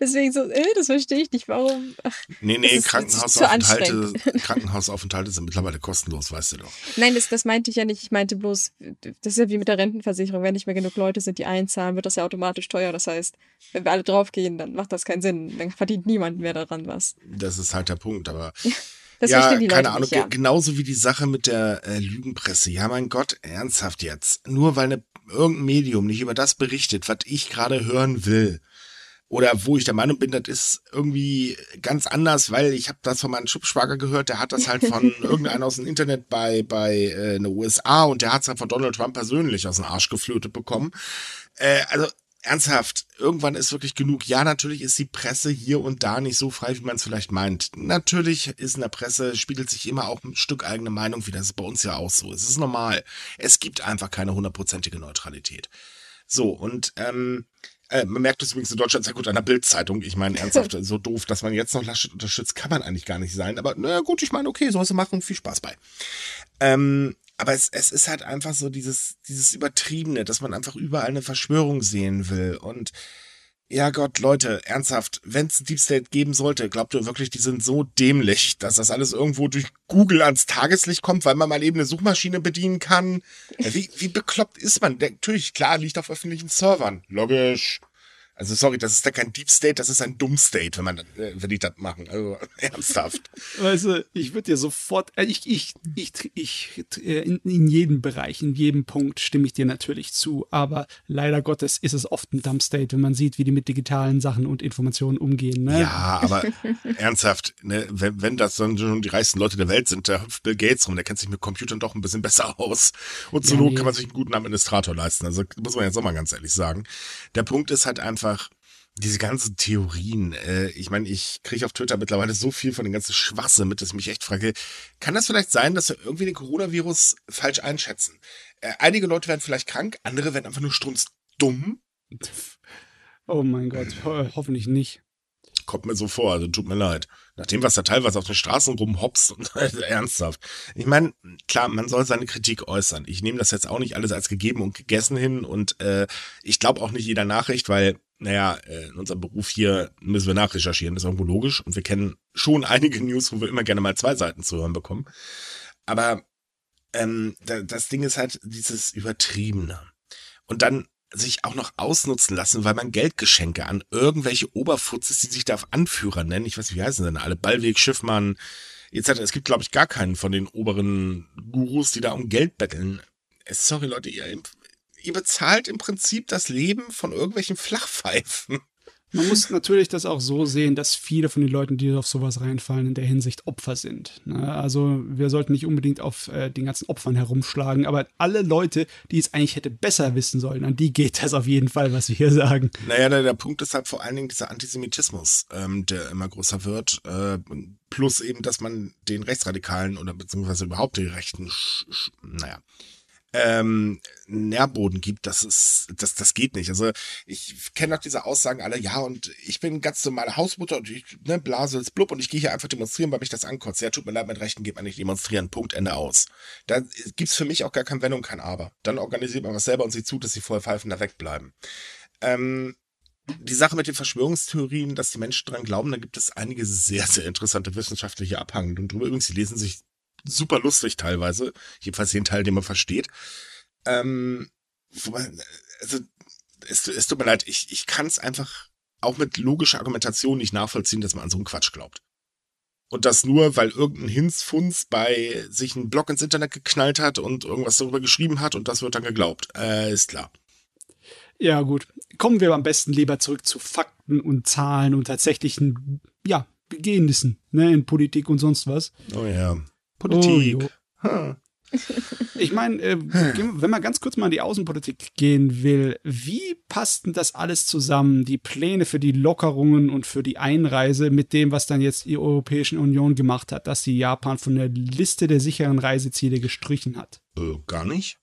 Deswegen so, äh, das verstehe ich nicht, warum. Ach, nee, nee, Krankenhausaufenthalte, Krankenhausaufenthalte sind mittlerweile kostenlos, weißt du doch. Nein, das, das meinte ich ja nicht. Ich meinte bloß, das ist ja wie mit der Rentenversicherung. Wenn nicht mehr genug Leute sind, die einzahlen, wird das ja automatisch teuer. Das heißt, wenn wir alle draufgehen, dann macht das keinen Sinn. Dann verdient niemand mehr daran was. Das ist halt der Punkt, aber. Das ja, keine Leute Ahnung, nicht, ja. genauso wie die Sache mit der äh, Lügenpresse. Ja, mein Gott, ernsthaft jetzt. Nur weil eine, irgendein Medium nicht über das berichtet, was ich gerade hören will, oder wo ich der Meinung bin, das ist irgendwie ganz anders, weil ich habe das von meinem Schubschwager gehört, der hat das halt von irgendeinem aus dem Internet bei bei äh, in den USA und der hat es halt von Donald Trump persönlich aus dem Arsch geflötet bekommen. Äh, also ernsthaft, irgendwann ist wirklich genug. Ja, natürlich ist die Presse hier und da nicht so frei, wie man es vielleicht meint. Natürlich ist in der Presse, spiegelt sich immer auch ein Stück eigene Meinung wie Das ist bei uns ja auch so. Es ist normal. Es gibt einfach keine hundertprozentige Neutralität. So, und ähm, äh, man merkt es übrigens in Deutschland sehr gut an der Bildzeitung. Ich meine, ernsthaft, so doof, dass man jetzt noch Laschet unterstützt, kann man eigentlich gar nicht sein. Aber naja, gut, ich meine, okay, soll sie machen, viel Spaß bei. Ähm, aber es, es ist halt einfach so dieses, dieses Übertriebene, dass man einfach überall eine Verschwörung sehen will. Und ja Gott, Leute, ernsthaft, wenn es Deep State geben sollte, glaubt ihr wirklich, die sind so dämlich, dass das alles irgendwo durch Google ans Tageslicht kommt, weil man mal eben eine Suchmaschine bedienen kann? Wie, wie bekloppt ist man? Natürlich, klar, liegt auf öffentlichen Servern. Logisch. Also sorry, das ist da kein Deep State, das ist ein Dumm State, wenn man, äh, wenn die das machen. Also ernsthaft. Weißt du, ich würde dir sofort, äh, ich, ich, ich, ich, äh, in, in jedem Bereich, in jedem Punkt stimme ich dir natürlich zu, aber leider Gottes ist es oft ein Dumb State, wenn man sieht, wie die mit digitalen Sachen und Informationen umgehen. Ne? Ja, aber ernsthaft, ne, wenn, wenn das dann schon die reichsten Leute der Welt sind, da hüpft Bill Gates rum, der kennt sich mit Computern doch ein bisschen besser aus. Und zur ja, nee. kann man sich einen guten Administrator leisten. Also muss man jetzt auch mal ganz ehrlich sagen. Der Punkt ist halt einfach, einfach diese ganzen Theorien. Äh, ich meine, ich kriege auf Twitter mittlerweile so viel von den ganzen Schwachsinn mit, dass ich mich echt frage, kann das vielleicht sein, dass wir irgendwie den Coronavirus falsch einschätzen? Äh, einige Leute werden vielleicht krank, andere werden einfach nur strunzdumm. Oh mein Gott, ho hoffentlich nicht. Kommt mir so vor, also tut mir leid. Nachdem, was da teilweise auf den Straßen rumhopst und ernsthaft. Ich meine, klar, man soll seine Kritik äußern. Ich nehme das jetzt auch nicht alles als gegeben und gegessen hin und äh, ich glaube auch nicht jeder Nachricht, weil naja, äh, in unserem Beruf hier müssen wir nachrecherchieren, das ist irgendwo logisch. Und wir kennen schon einige News, wo wir immer gerne mal zwei Seiten zu hören bekommen. Aber ähm, das Ding ist halt dieses Übertriebene. Und dann sich auch noch ausnutzen lassen, weil man Geldgeschenke an irgendwelche Oberfutzes, die sich da auf Anführer nennen, ich weiß nicht, wie heißen denn alle, Ballweg, Schiffmann, etc. Es gibt, glaube ich, gar keinen von den oberen Gurus, die da um Geld betteln. Äh, sorry, Leute, ihr ihr bezahlt im Prinzip das Leben von irgendwelchen Flachpfeifen. Man muss natürlich das auch so sehen, dass viele von den Leuten, die auf sowas reinfallen, in der Hinsicht Opfer sind. Ne? Also wir sollten nicht unbedingt auf äh, den ganzen Opfern herumschlagen, aber alle Leute, die es eigentlich hätte besser wissen sollen, an die geht das auf jeden Fall, was wir hier sagen. Naja, der, der Punkt ist halt vor allen Dingen dieser Antisemitismus, ähm, der immer größer wird. Äh, plus eben, dass man den Rechtsradikalen oder beziehungsweise überhaupt die Rechten, naja, ähm, Nährboden gibt, das ist, das, das geht nicht. Also ich kenne auch diese Aussagen alle, ja, und ich bin ganz normale Hausmutter und ich ne, blase jetzt blub und ich gehe hier einfach demonstrieren, weil mich das ankotzt. Ja, tut mir leid, mit Rechten geht man nicht demonstrieren. Punkt, Ende aus. Da gibt's für mich auch gar kein Wenn und kein Aber. Dann organisiert man was selber und sieht zu, dass die Vollpfeifen da wegbleiben. Ähm, die Sache mit den Verschwörungstheorien, dass die Menschen dran glauben, da gibt es einige sehr, sehr interessante wissenschaftliche Abhandlungen drüber. Übrigens, die lesen sich super lustig teilweise. Jedenfalls den Teil, den man versteht. Ähm, wobei, also, es, es tut mir leid, ich, ich kann es einfach auch mit logischer Argumentation nicht nachvollziehen, dass man an so einen Quatsch glaubt. Und das nur, weil irgendein Hinzfunz bei sich einen Blog ins Internet geknallt hat und irgendwas darüber geschrieben hat und das wird dann geglaubt. Äh, ist klar. Ja, gut. Kommen wir am besten lieber zurück zu Fakten und Zahlen und tatsächlichen, ja, Begehennissen, ne, in Politik und sonst was. Oh ja. Politik. Oh, ich meine, äh, wenn man ganz kurz mal in die Außenpolitik gehen will, wie passt denn das alles zusammen, die Pläne für die Lockerungen und für die Einreise mit dem, was dann jetzt die Europäische Union gemacht hat, dass sie Japan von der Liste der sicheren Reiseziele gestrichen hat? Äh, gar nicht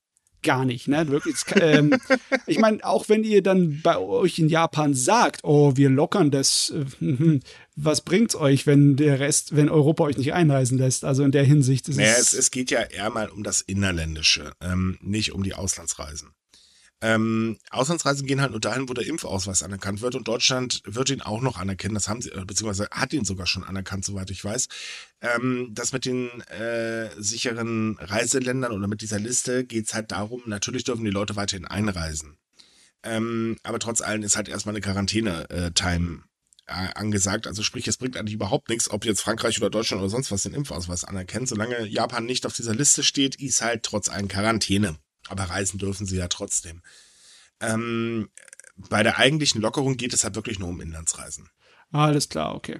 gar nicht, ne? Wirklich. Ähm, ich meine, auch wenn ihr dann bei euch in Japan sagt, oh, wir lockern das, äh, was bringt's euch, wenn der Rest, wenn Europa euch nicht einreisen lässt? Also in der Hinsicht ist naja, es. es geht ja eher mal um das Innerländische, ähm, nicht um die Auslandsreisen. Ähm, Auslandsreisen gehen halt nur dahin, wo der Impfausweis anerkannt wird und Deutschland wird ihn auch noch anerkennen. Das haben sie, äh, beziehungsweise hat ihn sogar schon anerkannt, soweit ich weiß. Ähm, das mit den äh, sicheren Reiseländern oder mit dieser Liste geht es halt darum, natürlich dürfen die Leute weiterhin einreisen. Ähm, aber trotz allem ist halt erstmal eine Quarantäne-Time äh, angesagt. Also sprich, es bringt eigentlich überhaupt nichts, ob jetzt Frankreich oder Deutschland oder sonst was den Impfausweis anerkennt. Solange Japan nicht auf dieser Liste steht, ist halt trotz allem Quarantäne. Aber reisen dürfen sie ja trotzdem. Ähm, bei der eigentlichen Lockerung geht es halt wirklich nur um Inlandsreisen. Alles klar, okay.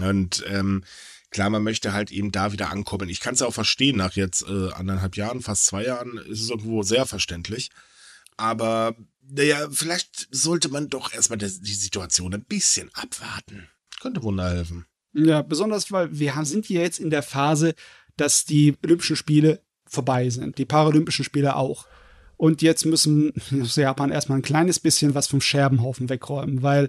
Und ähm, klar, man möchte halt eben da wieder ankommen. Ich kann es ja auch verstehen, nach jetzt äh, anderthalb Jahren, fast zwei Jahren, ist es irgendwo sehr verständlich. Aber naja, vielleicht sollte man doch erstmal die, die Situation ein bisschen abwarten. Könnte Wunder helfen. Ja, besonders, weil wir sind hier jetzt in der Phase, dass die Olympischen Spiele vorbei sind. Die Paralympischen Spiele auch. Und jetzt müssen Japan erstmal ein kleines bisschen was vom Scherbenhaufen wegräumen, weil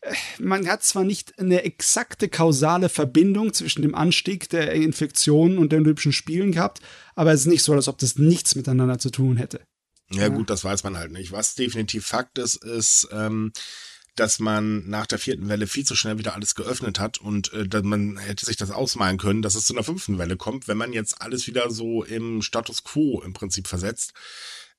äh, man hat zwar nicht eine exakte kausale Verbindung zwischen dem Anstieg der Infektionen und den Olympischen Spielen gehabt, aber es ist nicht so, als ob das nichts miteinander zu tun hätte. Ja, ja. gut, das weiß man halt nicht. Was definitiv Fakt ist, ist, ähm, dass man nach der vierten Welle viel zu schnell wieder alles geöffnet hat und äh, dass man hätte sich das ausmalen können, dass es zu einer fünften Welle kommt, wenn man jetzt alles wieder so im Status quo im Prinzip versetzt.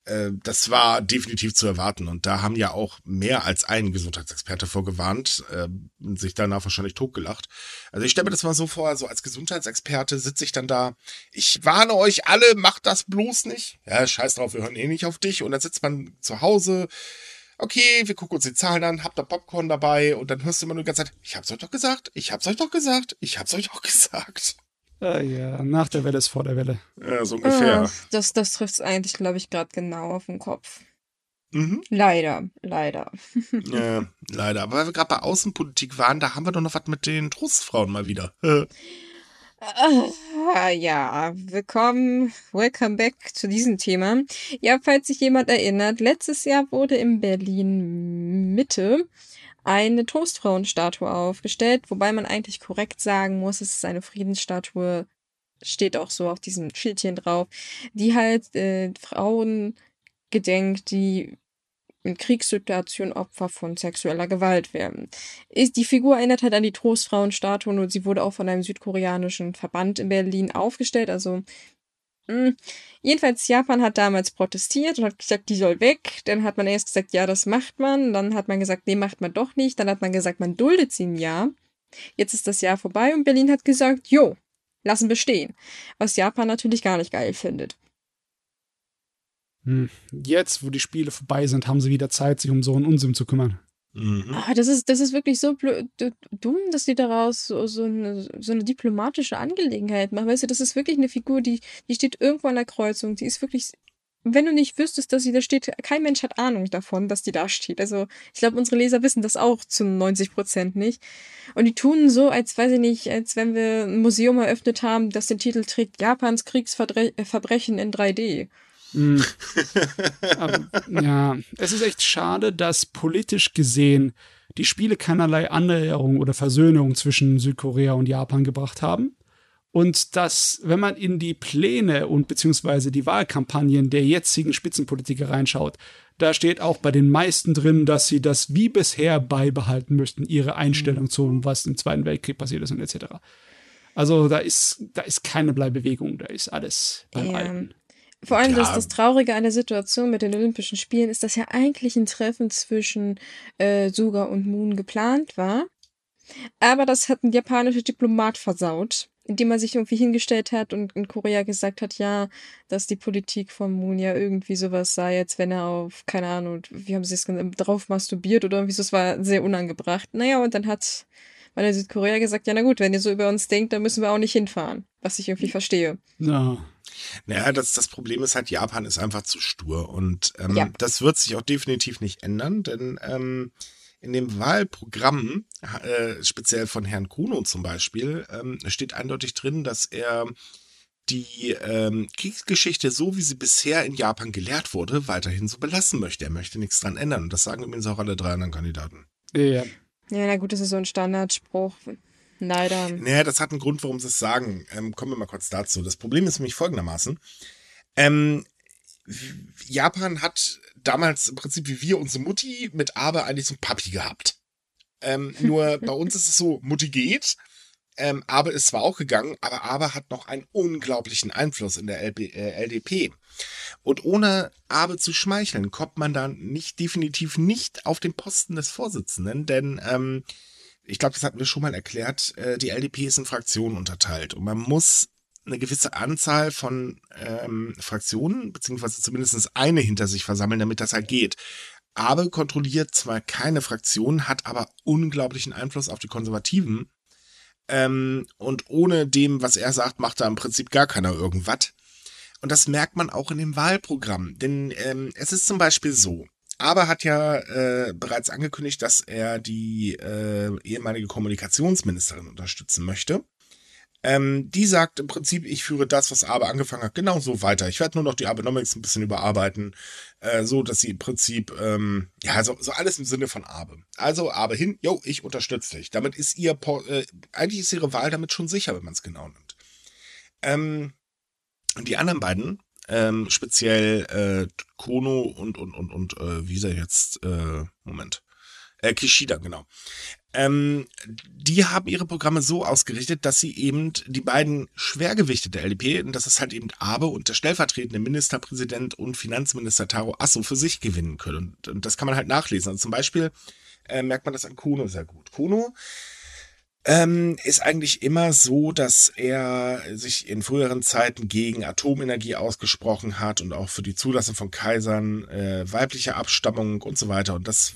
Äh, das war definitiv zu erwarten. Und da haben ja auch mehr als ein Gesundheitsexperte vorgewarnt, äh, sich danach wahrscheinlich totgelacht. Also ich stelle mir das mal so vor, so als Gesundheitsexperte sitze ich dann da, ich warne euch alle, macht das bloß nicht. Ja, scheiß drauf, wir hören eh nicht auf dich. Und dann sitzt man zu Hause, okay, wir gucken uns die Zahlen an, habt da Popcorn dabei und dann hörst du immer nur die ganze Zeit, ich hab's euch doch gesagt, ich hab's euch doch gesagt, ich hab's euch doch gesagt. Ah, ja, nach der Welle ist vor der Welle. Ja, so ungefähr. Ah, das das trifft es eigentlich, glaube ich, gerade genau auf den Kopf. Mhm. Leider, leider. ja, leider. Aber weil wir gerade bei Außenpolitik waren, da haben wir doch noch was mit den Trostfrauen mal wieder. Ah, ja, willkommen, welcome back zu diesem Thema. Ja, falls sich jemand erinnert, letztes Jahr wurde in Berlin Mitte eine Toastfrauenstatue aufgestellt, wobei man eigentlich korrekt sagen muss, es ist eine Friedensstatue, steht auch so auf diesem Schildchen drauf, die halt äh, Frauen gedenkt, die in Kriegssituationen Opfer von sexueller Gewalt werden. Ist, die Figur erinnert halt an die Trostfrauenstatue und sie wurde auch von einem südkoreanischen Verband in Berlin aufgestellt, also hm. Jedenfalls, Japan hat damals protestiert und hat gesagt, die soll weg. Dann hat man erst gesagt, ja, das macht man. Dann hat man gesagt, nee, macht man doch nicht. Dann hat man gesagt, man duldet sie ein Jahr. Jetzt ist das Jahr vorbei und Berlin hat gesagt, jo, lassen bestehen. Was Japan natürlich gar nicht geil findet. Hm. Jetzt, wo die Spiele vorbei sind, haben sie wieder Zeit, sich um so einen Unsinn zu kümmern. Mhm. Oh, das, ist, das ist wirklich so dumm, dass die daraus so, so, eine, so eine diplomatische Angelegenheit machen. Weißt du, das ist wirklich eine Figur, die, die steht irgendwo an der Kreuzung. Die ist wirklich. Wenn du nicht wüsstest, dass sie da steht, kein Mensch hat Ahnung davon, dass die da steht. Also, ich glaube, unsere Leser wissen das auch zu 90 Prozent nicht. Und die tun so, als weiß ich nicht, als wenn wir ein Museum eröffnet haben, das den Titel trägt Japans Kriegsverbrechen in 3D. Mhm. ja, es ist echt schade, dass politisch gesehen die Spiele keinerlei Annäherung oder Versöhnung zwischen Südkorea und Japan gebracht haben. Und dass, wenn man in die Pläne und beziehungsweise die Wahlkampagnen der jetzigen Spitzenpolitiker reinschaut, da steht auch bei den meisten drin, dass sie das wie bisher beibehalten möchten, ihre Einstellung mhm. zu, was im Zweiten Weltkrieg passiert ist und etc. Also da ist, da ist keine Bleibewegung, da ist alles beim ja. Alten. Vor allem, dass das Traurige an der Situation mit den Olympischen Spielen ist, dass ja eigentlich ein Treffen zwischen äh, Suga und Moon geplant war. Aber das hat ein japanischer Diplomat versaut, indem er sich irgendwie hingestellt hat und in Korea gesagt hat, ja, dass die Politik von Moon ja irgendwie sowas sei, als wenn er auf, keine Ahnung, wie haben sie es genannt, drauf masturbiert oder irgendwie so, es war sehr unangebracht. Naja, und dann hat man in Südkorea gesagt, ja, na gut, wenn ihr so über uns denkt, dann müssen wir auch nicht hinfahren. Was ich irgendwie verstehe. Ja. Naja, das, das Problem ist halt, Japan ist einfach zu stur. Und ähm, ja. das wird sich auch definitiv nicht ändern, denn ähm, in dem Wahlprogramm, äh, speziell von Herrn Kuno zum Beispiel, ähm, steht eindeutig drin, dass er die ähm, Kriegsgeschichte, so wie sie bisher in Japan gelehrt wurde, weiterhin so belassen möchte. Er möchte nichts dran ändern. Und das sagen übrigens auch alle drei anderen Kandidaten. Ja. Ja, na gut, das ist so ein Standardspruch. Leider. Naja, das hat einen Grund, warum sie es sagen. Ähm, kommen wir mal kurz dazu. Das Problem ist nämlich folgendermaßen. Ähm, Japan hat damals im Prinzip wie wir unsere Mutti mit Abe eigentlich so ein Papi gehabt. Ähm, nur bei uns ist es so, Mutti geht, ähm, Abe ist zwar auch gegangen, aber Abe hat noch einen unglaublichen Einfluss in der LB, äh, LDP. Und ohne Abe zu schmeicheln, kommt man dann nicht definitiv nicht auf den Posten des Vorsitzenden, denn ähm, ich glaube, das hatten wir schon mal erklärt, äh, die LDP ist in Fraktionen unterteilt und man muss eine gewisse Anzahl von ähm, Fraktionen, beziehungsweise zumindest eine hinter sich versammeln, damit das halt geht. Abe kontrolliert zwar keine Fraktion, hat aber unglaublichen Einfluss auf die Konservativen. Ähm, und ohne dem, was er sagt, macht da im Prinzip gar keiner irgendwas. Und das merkt man auch in dem Wahlprogramm. Denn ähm, es ist zum Beispiel so, aber hat ja äh, bereits angekündigt, dass er die äh, ehemalige Kommunikationsministerin unterstützen möchte. Ähm, die sagt im Prinzip, ich führe das, was Abe angefangen hat, genauso weiter. Ich werde nur noch die Abenomics ein bisschen überarbeiten, äh, so dass sie im Prinzip, ähm, ja, so, so alles im Sinne von Abe. Also Abe hin, yo, ich unterstütze dich. Damit ist ihr, äh, eigentlich ist ihre Wahl damit schon sicher, wenn man es genau nimmt. Ähm, und die anderen beiden, ähm, speziell äh, Kono und, und, und, und, äh, wie ist er jetzt, äh, Moment, äh, Kishida, genau. Ähm, die haben ihre Programme so ausgerichtet, dass sie eben die beiden Schwergewichte der LDP, und das ist halt eben Abe und der stellvertretende Ministerpräsident und Finanzminister Taro Asso für sich gewinnen können. Und, und das kann man halt nachlesen. Also zum Beispiel äh, merkt man das an Kuno sehr gut. Kuno ähm, ist eigentlich immer so, dass er sich in früheren Zeiten gegen Atomenergie ausgesprochen hat und auch für die Zulassung von Kaisern äh, weiblicher Abstammung und so weiter. Und das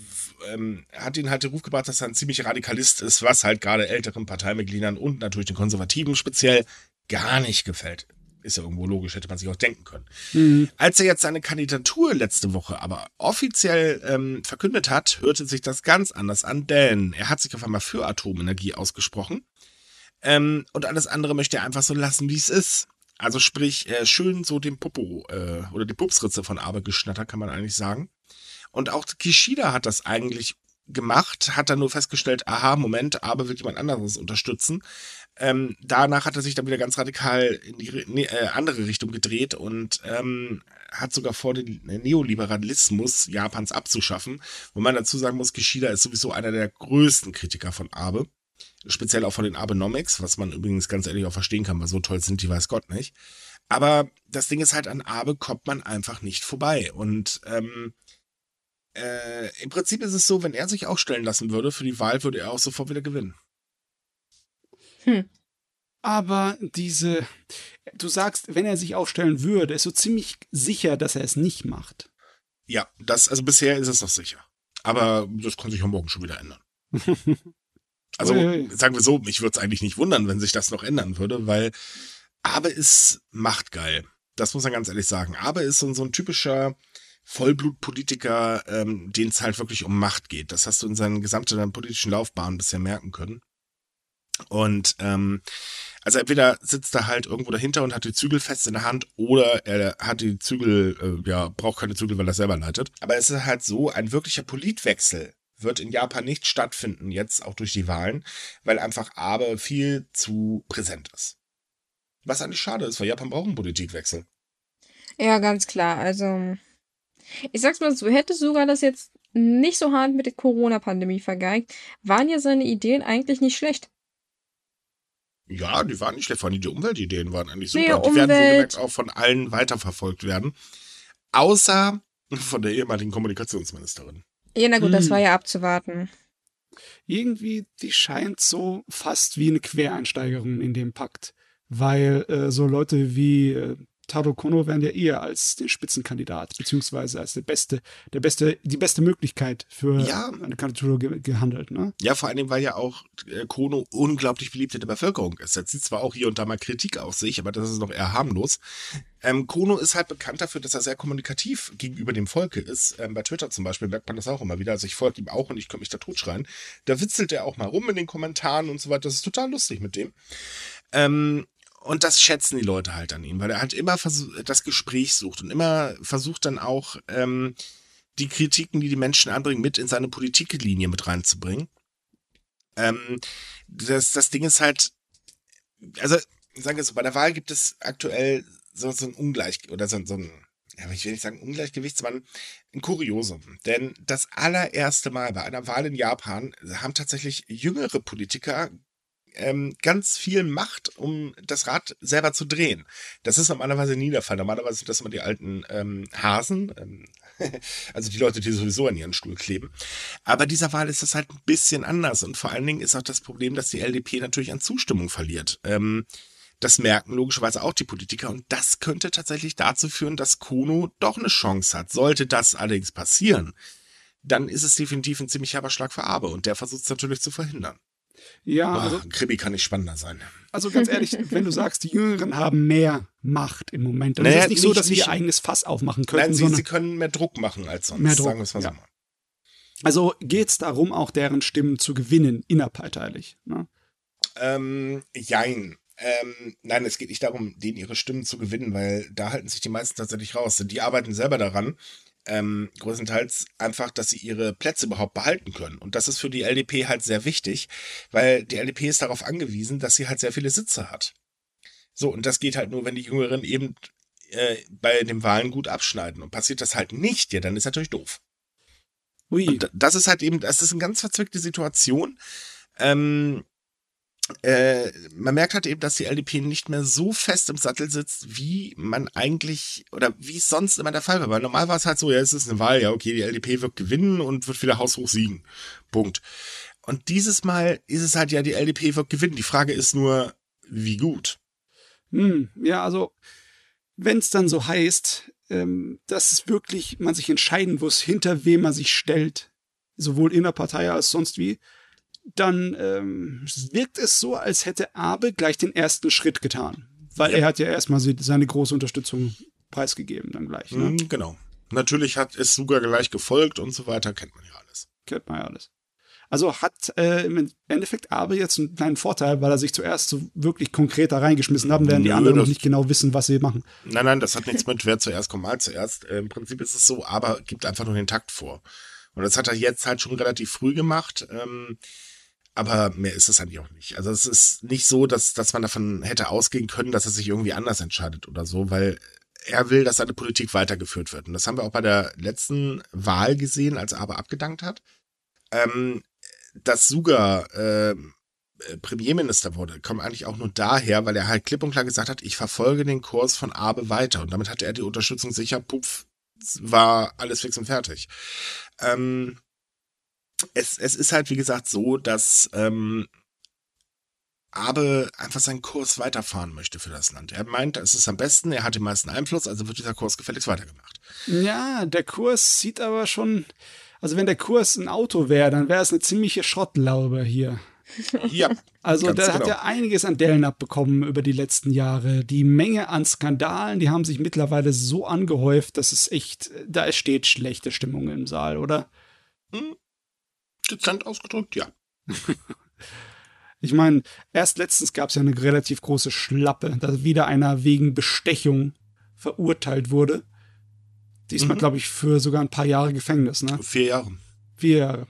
ähm, hat ihn halt den Ruf gebracht, dass er ein ziemlich Radikalist ist, was halt gerade älteren Parteimitgliedern und natürlich den Konservativen speziell gar nicht gefällt. Ist ja irgendwo logisch, hätte man sich auch denken können. Mhm. Als er jetzt seine Kandidatur letzte Woche aber offiziell ähm, verkündet hat, hörte sich das ganz anders an, denn er hat sich auf einmal für Atomenergie ausgesprochen. Ähm, und alles andere möchte er einfach so lassen, wie es ist. Also sprich, äh, schön so den Popo äh, oder die Pupsritze von Abe geschnattert, kann man eigentlich sagen. Und auch Kishida hat das eigentlich gemacht, hat dann nur festgestellt, aha, Moment, aber will jemand anderes unterstützen. Ähm, danach hat er sich dann wieder ganz radikal in die äh, andere Richtung gedreht und ähm, hat sogar vor, den Neoliberalismus Japans abzuschaffen. Wo man dazu sagen muss, Kishida ist sowieso einer der größten Kritiker von Abe. Speziell auch von den Abenomics, was man übrigens ganz ehrlich auch verstehen kann, weil so toll sind die, weiß Gott nicht. Aber das Ding ist halt, an Abe kommt man einfach nicht vorbei. Und ähm, äh, im Prinzip ist es so, wenn er sich aufstellen lassen würde für die Wahl, würde er auch sofort wieder gewinnen. Hm. Aber diese, du sagst, wenn er sich aufstellen würde, ist so ziemlich sicher, dass er es nicht macht. Ja, das, also bisher ist es noch sicher. Aber das kann sich auch morgen schon wieder ändern. Also, sagen wir so, mich würde es eigentlich nicht wundern, wenn sich das noch ändern würde, weil Abe ist machtgeil. Das muss man ganz ehrlich sagen. Abe ist so, so ein typischer, Vollblutpolitiker, ähm, denen es halt wirklich um Macht geht. Das hast du in seiner gesamten politischen Laufbahn bisher merken können. Und ähm, also entweder sitzt er halt irgendwo dahinter und hat die Zügel fest in der Hand oder er hat die Zügel, äh, ja, braucht keine Zügel, weil er selber leitet. Aber es ist halt so, ein wirklicher Politwechsel wird in Japan nicht stattfinden, jetzt auch durch die Wahlen, weil einfach Abe viel zu präsent ist. Was eigentlich schade ist, weil Japan braucht einen Politikwechsel. Ja, ganz klar. Also ich sag's mal so, hätte sogar das jetzt nicht so hart mit der Corona-Pandemie vergeigt, waren ja seine Ideen eigentlich nicht schlecht. Ja, die waren nicht schlecht, vor allem die Umweltideen waren eigentlich super. Nee, die Umwelt. werden wohlgemerkt auch von allen weiterverfolgt werden. Außer von der ehemaligen Kommunikationsministerin. Ja, na gut, hm. das war ja abzuwarten. Irgendwie, die scheint so fast wie eine Quereinsteigerung in dem Pakt. Weil äh, so Leute wie äh, Taro Kono werden ja eher als den Spitzenkandidat, beziehungsweise als der beste, der beste, die beste Möglichkeit für ja. eine Kandidatur ge gehandelt, ne? Ja, vor allem, weil ja auch äh, Kono unglaublich beliebt in der Bevölkerung ist. Er zieht zwar auch hier und da mal Kritik auf sich, aber das ist noch eher harmlos. Ähm, Kono ist halt bekannt dafür, dass er sehr kommunikativ gegenüber dem Volke ist. Ähm, bei Twitter zum Beispiel merkt man das auch immer wieder. Also ich folge ihm auch und ich könnte mich da totschreien. Da witzelt er auch mal rum in den Kommentaren und so weiter. Das ist total lustig mit dem. Ähm, und das schätzen die Leute halt an ihm, weil er halt immer das Gespräch sucht und immer versucht dann auch ähm, die Kritiken, die die Menschen anbringen, mit in seine Politiklinie mit reinzubringen. Ähm, das, das Ding ist halt, also sagen wir so, bei der Wahl gibt es aktuell so, so ein Ungleich oder so, so ein, ja, ich will nicht sagen Ungleichgewicht, sondern ein Kuriosum. Denn das allererste Mal bei einer Wahl in Japan haben tatsächlich jüngere Politiker ähm, ganz viel Macht, um das Rad selber zu drehen. Das ist normalerweise nie der Fall. Normalerweise sind das immer die alten ähm, Hasen, ähm, also die Leute, die sowieso an ihren Stuhl kleben. Aber dieser Wahl ist das halt ein bisschen anders. Und vor allen Dingen ist auch das Problem, dass die LDP natürlich an Zustimmung verliert. Ähm, das merken logischerweise auch die Politiker und das könnte tatsächlich dazu führen, dass Kono doch eine Chance hat. Sollte das allerdings passieren, dann ist es definitiv ein ziemlich herber Schlag für Abe und der versucht es natürlich zu verhindern. Ja, Ach, also. Krimi kann nicht spannender sein. Also ganz ehrlich, wenn du sagst, die Jüngeren haben mehr Macht im Moment, dann naja, ist es nicht, nicht so, dass sie ihr eigenes Fass aufmachen können. Nein, sie, sie, können mehr Druck machen als sonst. Mehr Druck, sagen wir es mal ja. so. Also geht es darum, auch deren Stimmen zu gewinnen, innerparteilich. Ne? Ähm, jein. Ähm, nein, es geht nicht darum, denen ihre Stimmen zu gewinnen, weil da halten sich die meisten tatsächlich raus. Die arbeiten selber daran, ähm, größtenteils einfach, dass sie ihre Plätze überhaupt behalten können. Und das ist für die LDP halt sehr wichtig, weil die LDP ist darauf angewiesen, dass sie halt sehr viele Sitze hat. So, und das geht halt nur, wenn die Jüngeren eben äh, bei den Wahlen gut abschneiden. Und passiert das halt nicht, ja, dann ist natürlich doof. Ui. Und das ist halt eben, das ist eine ganz verzwickte Situation. Ähm, äh, man merkt halt eben, dass die LDP nicht mehr so fest im Sattel sitzt, wie man eigentlich oder wie es sonst immer der Fall war. Weil normal war es halt so, ja, es ist eine Wahl, ja, okay, die LDP wird gewinnen und wird wieder haushoch siegen. Punkt. Und dieses Mal ist es halt ja, die LDP wird gewinnen. Die Frage ist nur, wie gut. Hm, ja, also, wenn es dann so heißt, ähm, dass es wirklich man sich entscheiden muss, hinter wem man sich stellt, sowohl in der Partei als sonst wie, dann ähm, wirkt es so, als hätte Abe gleich den ersten Schritt getan. Weil ja. er hat ja erstmal seine große Unterstützung preisgegeben, dann gleich. Ne? Mhm, genau. Natürlich hat es sogar gleich gefolgt und so weiter, kennt man ja alles. Kennt man ja alles. Also hat äh, im Endeffekt Abe jetzt einen kleinen Vorteil, weil er sich zuerst so wirklich konkret da reingeschmissen hat, während Nö, die anderen noch nicht genau wissen, was sie machen. Nein, nein, das hat nichts mit wer zuerst kommt, mal zuerst. Äh, Im Prinzip ist es so, aber gibt einfach nur den Takt vor. Und das hat er jetzt halt schon relativ früh gemacht. Ähm, aber mehr ist es eigentlich auch nicht. Also es ist nicht so, dass, dass man davon hätte ausgehen können, dass er sich irgendwie anders entscheidet oder so, weil er will, dass seine Politik weitergeführt wird. Und das haben wir auch bei der letzten Wahl gesehen, als aber abgedankt hat. Ähm, dass Suga äh, Premierminister wurde, kommt eigentlich auch nur daher, weil er halt klipp und klar gesagt hat, ich verfolge den Kurs von Abe weiter. Und damit hatte er die Unterstützung sicher, puff, war alles fix und fertig. Ähm, es, es ist halt, wie gesagt, so, dass ähm, Abe einfach seinen Kurs weiterfahren möchte für das Land. Er meint, es ist am besten, er hat den meisten Einfluss, also wird dieser Kurs gefälligst weitergemacht. Ja, der Kurs sieht aber schon, also wenn der Kurs ein Auto wäre, dann wäre es eine ziemliche Schrottlaube hier. Ja. Also der genau. hat ja einiges an Dellen abbekommen über die letzten Jahre. Die Menge an Skandalen, die haben sich mittlerweile so angehäuft, dass es echt, da steht schlechte Stimmung im Saal, oder? Hm, dezent ausgedrückt, ja. ich meine, erst letztens gab es ja eine relativ große Schlappe, dass wieder einer wegen Bestechung verurteilt wurde. Diesmal, mhm. glaube ich, für sogar ein paar Jahre Gefängnis, ne? Vier Jahre. Vier Jahre.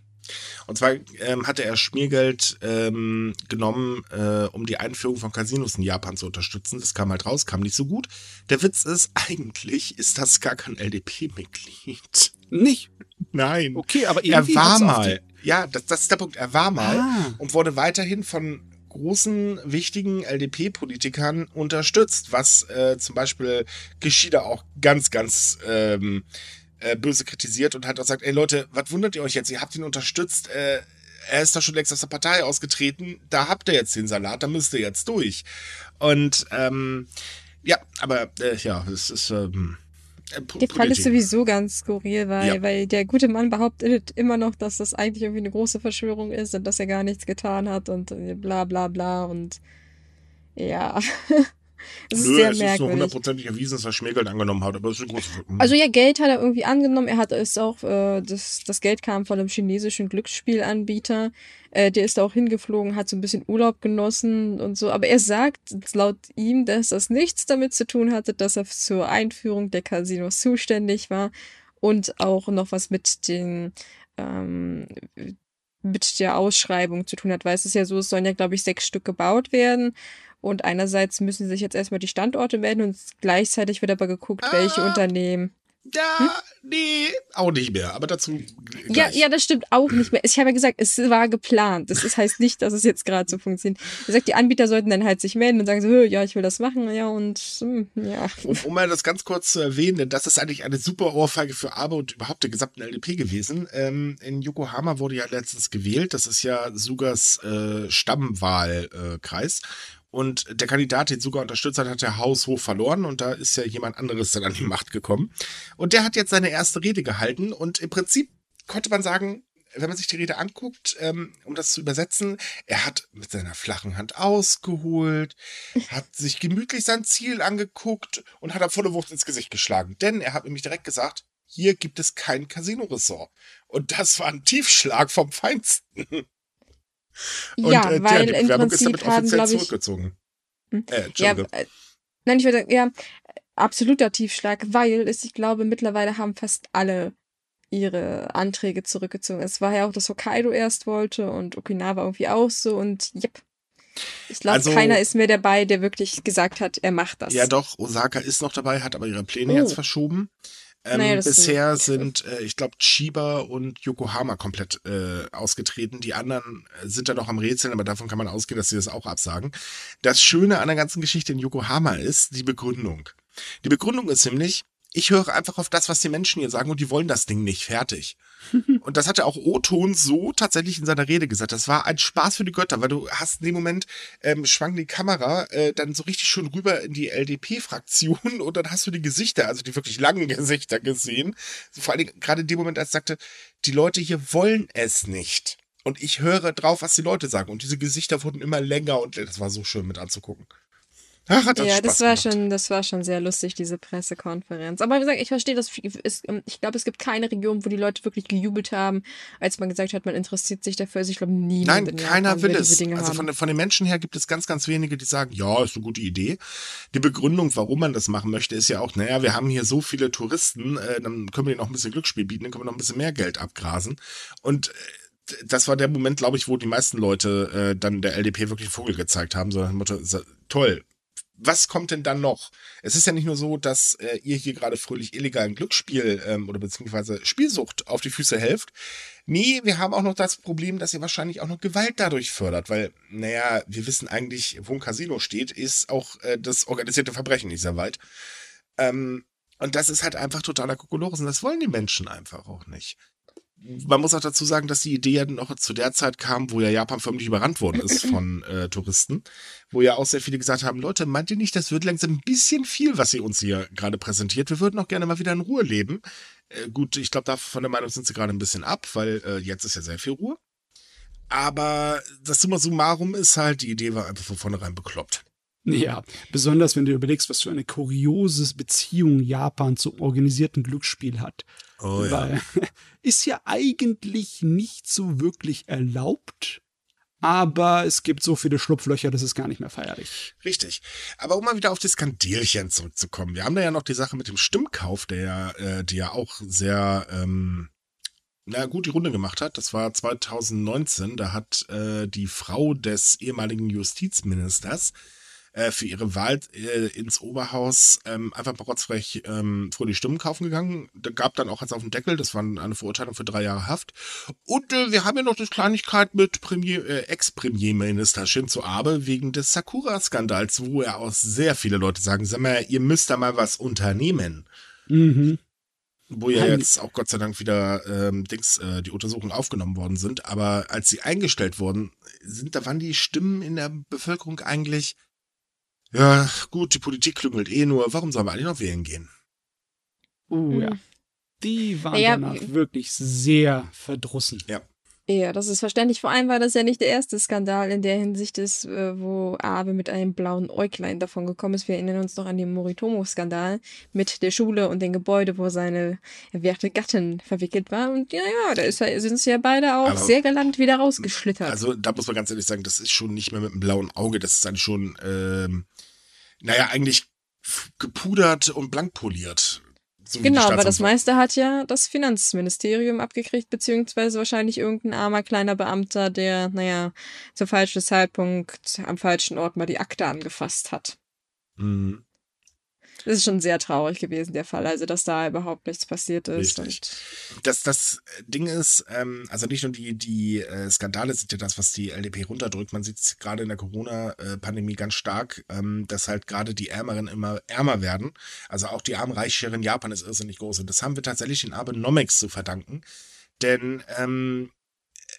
Und zwar ähm, hatte er Schmiergeld ähm, genommen, äh, um die Einführung von Casinos in Japan zu unterstützen. Das kam halt raus, kam nicht so gut. Der Witz ist, eigentlich ist das gar kein LDP-Mitglied. Nicht? Nein. Okay, aber er war mal. Ja, das, das ist der Punkt. Er war mal ah. und wurde weiterhin von großen, wichtigen LDP-Politikern unterstützt, was äh, zum Beispiel Geschida auch ganz, ganz ähm, äh, böse kritisiert und hat auch gesagt, ey Leute, was wundert ihr euch jetzt? Ihr habt ihn unterstützt, äh, er ist doch schon längst aus der Partei ausgetreten, da habt ihr jetzt den Salat, da müsst ihr jetzt durch. Und ähm, ja, aber äh, ja, es ist ähm, äh, der Fall ist sowieso ganz skurril, weil, ja. weil der gute Mann behauptet immer noch, dass das eigentlich irgendwie eine große Verschwörung ist und dass er gar nichts getan hat und äh, bla bla bla und ja. Das ist Nö, sehr es merkwürdig. ist so hundertprozentig erwiesen, dass er Schmiergeld angenommen hat, aber es ist ein großes. Also ja, Geld hat er irgendwie angenommen. Er hat es auch, äh, das, das Geld kam von einem chinesischen Glücksspielanbieter. Äh, der ist da auch hingeflogen, hat so ein bisschen Urlaub genossen und so. Aber er sagt laut ihm, dass das nichts damit zu tun hatte, dass er zur Einführung der Casinos zuständig war und auch noch was mit den ähm, mit der Ausschreibung zu tun hat, weil es ist ja so, es sollen ja, glaube ich, sechs Stück gebaut werden. Und einerseits müssen sich jetzt erstmal die Standorte melden und gleichzeitig wird aber geguckt, ah, welche Unternehmen. Ja, hm? nee, auch nicht mehr, aber dazu. Ja, ja, das stimmt auch nicht mehr. Ich habe ja gesagt, es war geplant. Das heißt nicht, dass es jetzt gerade so funktioniert. Er sagt, die Anbieter sollten dann halt sich melden und sagen so, ja, ich will das machen, ja, und hm, ja. Um, um mal das ganz kurz zu erwähnen, das ist eigentlich eine super Ohrfeige für Abe und überhaupt der gesamten LDP gewesen. Ähm, in Yokohama wurde ja letztens gewählt. Das ist ja Sugas äh, Stammwahlkreis. Äh, und der Kandidat, den sogar unterstützt hat, hat der Haushof verloren und da ist ja jemand anderes dann an die Macht gekommen. Und der hat jetzt seine erste Rede gehalten und im Prinzip konnte man sagen, wenn man sich die Rede anguckt, ähm, um das zu übersetzen, er hat mit seiner flachen Hand ausgeholt, hat sich gemütlich sein Ziel angeguckt und hat er volle Wucht ins Gesicht geschlagen. Denn er hat nämlich direkt gesagt, hier gibt es kein Casino-Ressort. Und das war ein Tiefschlag vom Feinsten. Und, ja, äh, weil ja, im Prinzip haben, glaube ich, Hm. Äh, ja, äh, nein, ich würde ja, absoluter Tiefschlag, weil es, ich glaube, mittlerweile haben fast alle ihre Anträge zurückgezogen. Es war ja auch, dass Hokkaido erst wollte und Okinawa irgendwie auch so und yep. Ich glaube, also, keiner ist mehr dabei, der wirklich gesagt hat, er macht das. Ja, doch, Osaka ist noch dabei, hat aber ihre Pläne oh. jetzt verschoben. Ähm, naja, bisher sind, äh, ich glaube, Chiba und Yokohama komplett äh, ausgetreten. Die anderen äh, sind da noch am Rätseln, aber davon kann man ausgehen, dass sie das auch absagen. Das Schöne an der ganzen Geschichte in Yokohama ist die Begründung. Die Begründung ist nämlich, ich höre einfach auf das, was die Menschen hier sagen und die wollen das Ding nicht fertig. und das hatte auch O-Ton so tatsächlich in seiner Rede gesagt. Das war ein Spaß für die Götter, weil du hast in dem Moment ähm, schwang die Kamera äh, dann so richtig schön rüber in die LDP-Fraktion und dann hast du die Gesichter, also die wirklich langen Gesichter gesehen. Vor allem gerade in dem Moment, als sagte, die Leute hier wollen es nicht. Und ich höre drauf, was die Leute sagen. Und diese Gesichter wurden immer länger und das war so schön mit anzugucken. Ach, hat das ja, Spaß das war gemacht. schon, das war schon sehr lustig, diese Pressekonferenz. Aber wie gesagt, ich verstehe das. Ich glaube, es gibt keine Region, wo die Leute wirklich gejubelt haben, als man gesagt hat, man interessiert sich dafür. Also ich glaube, niemand. Nein, keiner will es. Also von, von, den Menschen her gibt es ganz, ganz wenige, die sagen, ja, ist eine gute Idee. Die Begründung, warum man das machen möchte, ist ja auch, naja, wir haben hier so viele Touristen, äh, dann können wir denen auch ein bisschen Glücksspiel bieten, dann können wir noch ein bisschen mehr Geld abgrasen. Und äh, das war der Moment, glaube ich, wo die meisten Leute äh, dann der LDP wirklich Vogel gezeigt haben, so Motto, toll, was kommt denn dann noch? Es ist ja nicht nur so, dass äh, ihr hier gerade fröhlich illegalen Glücksspiel ähm, oder beziehungsweise Spielsucht auf die Füße helft. Nee, wir haben auch noch das Problem, dass ihr wahrscheinlich auch noch Gewalt dadurch fördert, weil, naja, wir wissen eigentlich, wo ein Casino steht, ist auch äh, das organisierte Verbrechen nicht sehr weit. Ähm, und das ist halt einfach totaler Kokolores und das wollen die Menschen einfach auch nicht man muss auch dazu sagen, dass die Idee ja noch zu der Zeit kam, wo ja Japan förmlich überrannt worden ist von äh, Touristen, wo ja auch sehr viele gesagt haben, Leute, meint ihr nicht, das wird langsam ein bisschen viel, was ihr uns hier gerade präsentiert? Wir würden auch gerne mal wieder in Ruhe leben. Äh, gut, ich glaube, da von der Meinung sind sie gerade ein bisschen ab, weil äh, jetzt ist ja sehr viel Ruhe. Aber das Summa summarum ist halt, die Idee war einfach von vornherein bekloppt. Ja, besonders wenn du überlegst, was für eine kuriose Beziehung Japan zum organisierten Glücksspiel hat. Oh, ja. ist ja eigentlich nicht so wirklich erlaubt, aber es gibt so viele Schlupflöcher, das ist gar nicht mehr feierlich. Richtig. Aber um mal wieder auf die Skandelchen zurückzukommen, wir haben da ja noch die Sache mit dem Stimmkauf, der ja, äh, die ja auch sehr, ähm, na gut, die Runde gemacht hat. Das war 2019, da hat äh, die Frau des ehemaligen Justizministers äh, für ihre Wahl äh, ins Oberhaus ähm, einfach rotzfrech ähm, vor die Stimmen kaufen gegangen. Da gab dann auch eins auf den Deckel, das war eine Verurteilung für drei Jahre Haft. Und äh, wir haben ja noch das Kleinigkeit mit Premier, äh, Ex-Premierminister Shinzo Abe wegen des Sakura-Skandals, wo ja auch sehr viele Leute sagen, sag mal, ihr müsst da mal was unternehmen. Mhm. Wo ja jetzt auch Gott sei Dank wieder ähm, Dings, äh, die Untersuchungen aufgenommen worden sind. Aber als sie eingestellt wurden, sind, da waren die Stimmen in der Bevölkerung eigentlich ja, gut, die Politik klüngelt eh nur. Warum sollen wir eigentlich noch wählen gehen? Uh, ja. Die waren ja, danach wirklich sehr verdrussen. Ja. Ja, das ist verständlich. Vor allem war das ja nicht der erste Skandal in der Hinsicht ist, äh, wo Abe mit einem blauen Äuglein davon gekommen ist. Wir erinnern uns noch an den Moritomo-Skandal mit der Schule und dem Gebäude, wo seine werte Gattin verwickelt war. Und ja, ja, da sind sie ja beide auch Aber, sehr galant wieder rausgeschlittert. Also da muss man ganz ehrlich sagen, das ist schon nicht mehr mit einem blauen Auge, das ist dann schon, ähm, naja, eigentlich gepudert und blank poliert. So genau, aber das meiste hat ja das Finanzministerium abgekriegt, beziehungsweise wahrscheinlich irgendein armer kleiner Beamter, der, naja, zum falschen Zeitpunkt am falschen Ort mal die Akte angefasst hat. Mhm. Das ist schon sehr traurig gewesen, der Fall, also dass da überhaupt nichts passiert ist. Das, das Ding ist, ähm, also nicht nur die, die äh, Skandale sind ja das, was die LDP runterdrückt. Man sieht es gerade in der Corona-Pandemie ganz stark, ähm, dass halt gerade die Ärmeren immer ärmer werden. Also auch die Armenreichschere in Japan ist irrsinnig groß. Und das haben wir tatsächlich den Abenomics zu verdanken. Denn ähm,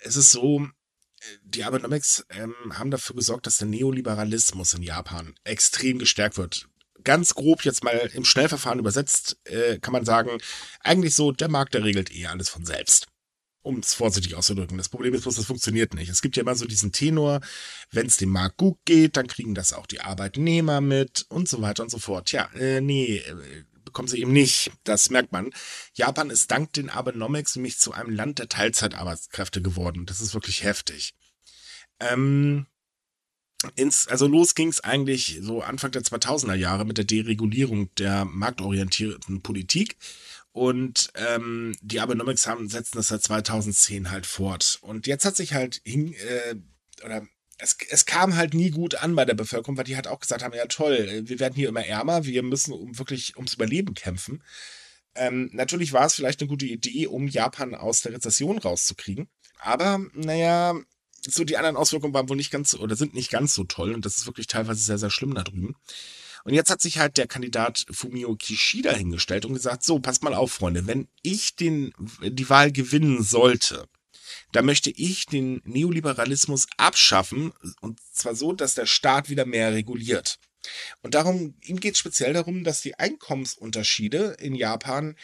es ist so, die Abenomics ähm, haben dafür gesorgt, dass der Neoliberalismus in Japan extrem gestärkt wird ganz grob jetzt mal im Schnellverfahren übersetzt, äh, kann man sagen, eigentlich so, der Markt, der regelt eh alles von selbst. Um es vorsichtig auszudrücken. Das Problem ist bloß, das funktioniert nicht. Es gibt ja immer so diesen Tenor, wenn es dem Markt gut geht, dann kriegen das auch die Arbeitnehmer mit und so weiter und so fort. Ja, äh, nee, äh, bekommen sie eben nicht. Das merkt man. Japan ist dank den Abenomics nämlich zu einem Land der Teilzeitarbeitskräfte geworden. Das ist wirklich heftig. Ähm, ins, also los ging es eigentlich so Anfang der 2000er Jahre mit der Deregulierung der marktorientierten Politik. Und ähm, die Abenomics haben setzen das seit 2010 halt fort. Und jetzt hat sich halt hin, äh, oder es, es kam halt nie gut an bei der Bevölkerung, weil die halt auch gesagt haben, ja toll, wir werden hier immer ärmer, wir müssen um wirklich ums Überleben kämpfen. Ähm, natürlich war es vielleicht eine gute Idee, um Japan aus der Rezession rauszukriegen. Aber, naja, so die anderen Auswirkungen waren wohl nicht ganz oder sind nicht ganz so toll und das ist wirklich teilweise sehr, sehr schlimm da drüben. Und jetzt hat sich halt der Kandidat Fumio Kishida hingestellt und gesagt, so, passt mal auf, Freunde, wenn ich den, die Wahl gewinnen sollte, da möchte ich den Neoliberalismus abschaffen und zwar so, dass der Staat wieder mehr reguliert. Und darum, ihm geht es speziell darum, dass die Einkommensunterschiede in Japan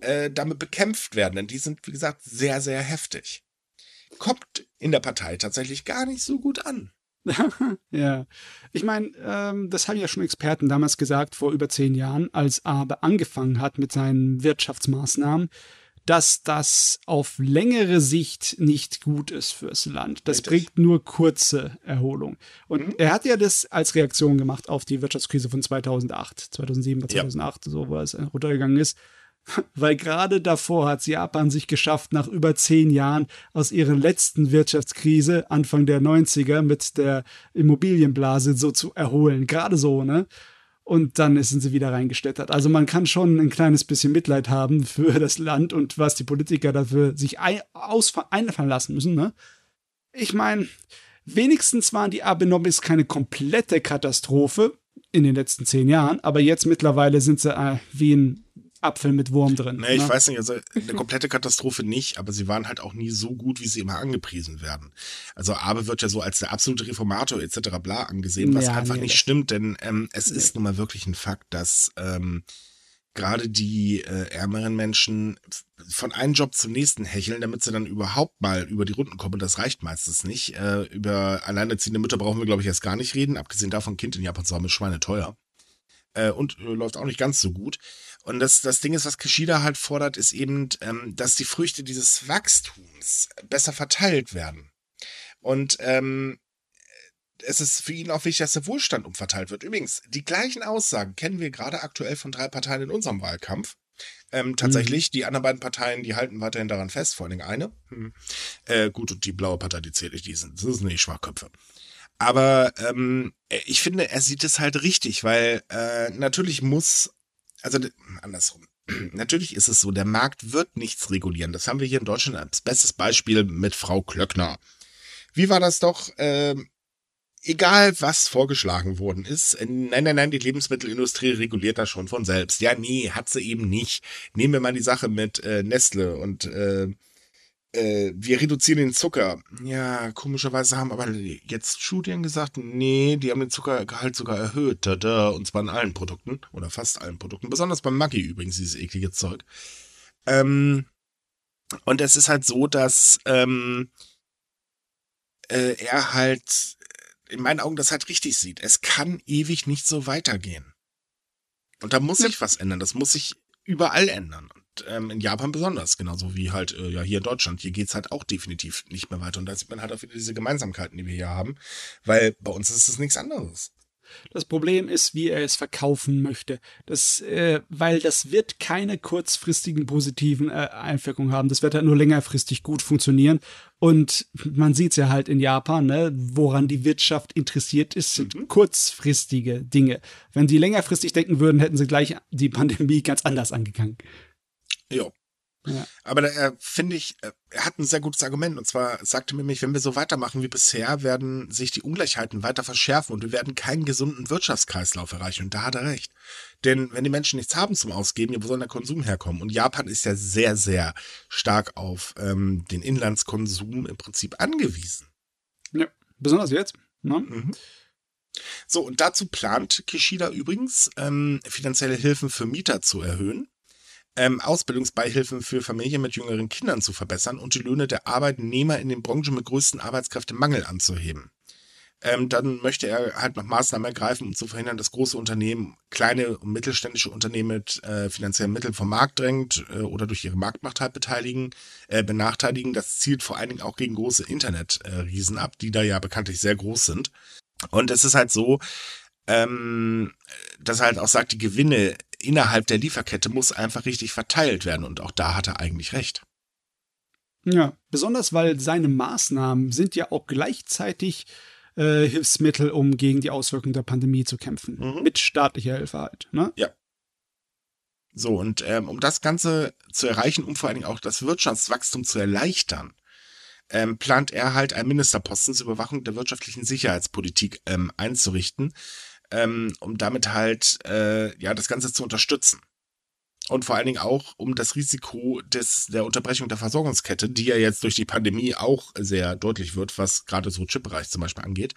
äh, damit bekämpft werden, denn die sind, wie gesagt, sehr, sehr heftig. Kommt in der Partei tatsächlich gar nicht so gut an. ja, ich meine, ähm, das haben ja schon Experten damals gesagt, vor über zehn Jahren, als Abe angefangen hat mit seinen Wirtschaftsmaßnahmen dass das auf längere Sicht nicht gut ist fürs Land. Das Richtig. bringt nur kurze Erholung. Und mhm. er hat ja das als Reaktion gemacht auf die Wirtschaftskrise von 2008, 2007 oder 2008, ja. so wo es runtergegangen ist. Weil gerade davor hat Japan sich geschafft, nach über zehn Jahren aus ihrer letzten Wirtschaftskrise Anfang der 90er mit der Immobilienblase so zu erholen. Gerade so, ne? und dann sind sie wieder reingestettert. Also man kann schon ein kleines bisschen Mitleid haben für das Land und was die Politiker dafür sich ein, einfallen lassen müssen. Ne? Ich meine, wenigstens waren die Abenomics keine komplette Katastrophe in den letzten zehn Jahren, aber jetzt mittlerweile sind sie äh, wie ein Apfel mit Wurm drin. Nee, ich ne? weiß nicht, also eine komplette Katastrophe nicht, aber sie waren halt auch nie so gut, wie sie immer angepriesen werden. Also Abe wird ja so als der absolute Reformator etc. bla angesehen, was ja, einfach nee, nicht stimmt, denn ähm, es nee. ist nun mal wirklich ein Fakt, dass ähm, gerade die äh, ärmeren Menschen von einem Job zum nächsten hecheln, damit sie dann überhaupt mal über die Runden kommen. Das reicht meistens nicht. Äh, über alleinerziehende Mütter brauchen wir, glaube ich, erst gar nicht reden. Abgesehen davon, Kind in Japan zu haben, ist Schweine teuer. Äh, und äh, läuft auch nicht ganz so gut. Und das, das Ding ist, was Kishida halt fordert, ist eben, ähm, dass die Früchte dieses Wachstums besser verteilt werden. Und ähm, es ist für ihn auch wichtig, dass der Wohlstand umverteilt wird. Übrigens, die gleichen Aussagen kennen wir gerade aktuell von drei Parteien in unserem Wahlkampf. Ähm, tatsächlich, mhm. die anderen beiden Parteien, die halten weiterhin daran fest, vor allen Dingen eine. Mhm. Äh, gut, und die blaue Partei, die zähle ich, die sind, das sind nicht Schwachköpfe. Aber ähm, ich finde, er sieht es halt richtig, weil äh, natürlich muss also andersrum. Natürlich ist es so, der Markt wird nichts regulieren. Das haben wir hier in Deutschland als bestes Beispiel mit Frau Klöckner. Wie war das doch? Ähm, egal, was vorgeschlagen worden ist. Äh, nein, nein, nein, die Lebensmittelindustrie reguliert das schon von selbst. Ja, nee, hat sie eben nicht. Nehmen wir mal die Sache mit äh, Nestle und äh, äh, wir reduzieren den Zucker. Ja, komischerweise haben aber jetzt Studien gesagt, nee, die haben den Zuckergehalt sogar erhöht. Da, Und zwar in allen Produkten oder fast allen Produkten. Besonders beim Maggi übrigens, dieses eklige Zeug. Ähm, und es ist halt so, dass ähm, äh, er halt in meinen Augen das halt richtig sieht. Es kann ewig nicht so weitergehen. Und da muss sich was ändern. Das muss sich überall ändern ähm, in Japan besonders, genauso wie halt äh, ja hier in Deutschland. Hier geht's halt auch definitiv nicht mehr weiter. Und da sieht man halt auch wieder diese Gemeinsamkeiten, die wir hier haben, weil bei uns ist es nichts anderes. Das Problem ist, wie er es verkaufen möchte. Das, äh, weil das wird keine kurzfristigen positiven äh, Einwirkungen haben. Das wird halt nur längerfristig gut funktionieren. Und man sieht es ja halt in Japan, ne, woran die Wirtschaft interessiert ist, sind mhm. kurzfristige Dinge. Wenn sie längerfristig denken würden, hätten sie gleich die Pandemie ganz anders angegangen. Jo. Ja. Aber da äh, finde ich, äh, er hat ein sehr gutes Argument. Und zwar sagte mir nämlich, wenn wir so weitermachen wie bisher, werden sich die Ungleichheiten weiter verschärfen und wir werden keinen gesunden Wirtschaftskreislauf erreichen. Und da hat er recht. Denn wenn die Menschen nichts haben zum Ausgeben, wo soll der Konsum herkommen? Und Japan ist ja sehr, sehr stark auf ähm, den Inlandskonsum im Prinzip angewiesen. Ja, besonders jetzt. Ne? Mhm. So, und dazu plant Kishida übrigens, ähm, finanzielle Hilfen für Mieter zu erhöhen ähm, Ausbildungsbeihilfen für Familien mit jüngeren Kindern zu verbessern und die Löhne der Arbeitnehmer in den Branchen mit größten Arbeitskräftemangel anzuheben. ähm, dann möchte er halt noch Maßnahmen ergreifen, um zu verhindern, dass große Unternehmen kleine und mittelständische Unternehmen mit äh, finanziellen Mitteln vom Markt drängt äh, oder durch ihre Marktmacht halt beteiligen, äh, benachteiligen. Das zielt vor allen Dingen auch gegen große Internetriesen ab, die da ja bekanntlich sehr groß sind. Und es ist halt so, ähm, dass er halt auch sagt, die Gewinne innerhalb der Lieferkette muss einfach richtig verteilt werden. Und auch da hat er eigentlich recht. Ja, besonders weil seine Maßnahmen sind ja auch gleichzeitig äh, Hilfsmittel, um gegen die Auswirkungen der Pandemie zu kämpfen. Mhm. Mit staatlicher Hilfe halt. Ne? Ja. So, und ähm, um das Ganze zu erreichen, um vor allen Dingen auch das Wirtschaftswachstum zu erleichtern, ähm, plant er halt einen Ministerposten zur Überwachung der wirtschaftlichen Sicherheitspolitik ähm, einzurichten, ähm, um damit halt äh, ja das Ganze zu unterstützen. Und vor allen Dingen auch, um das Risiko des, der Unterbrechung der Versorgungskette, die ja jetzt durch die Pandemie auch sehr deutlich wird, was gerade so Chipbereich zum Beispiel angeht.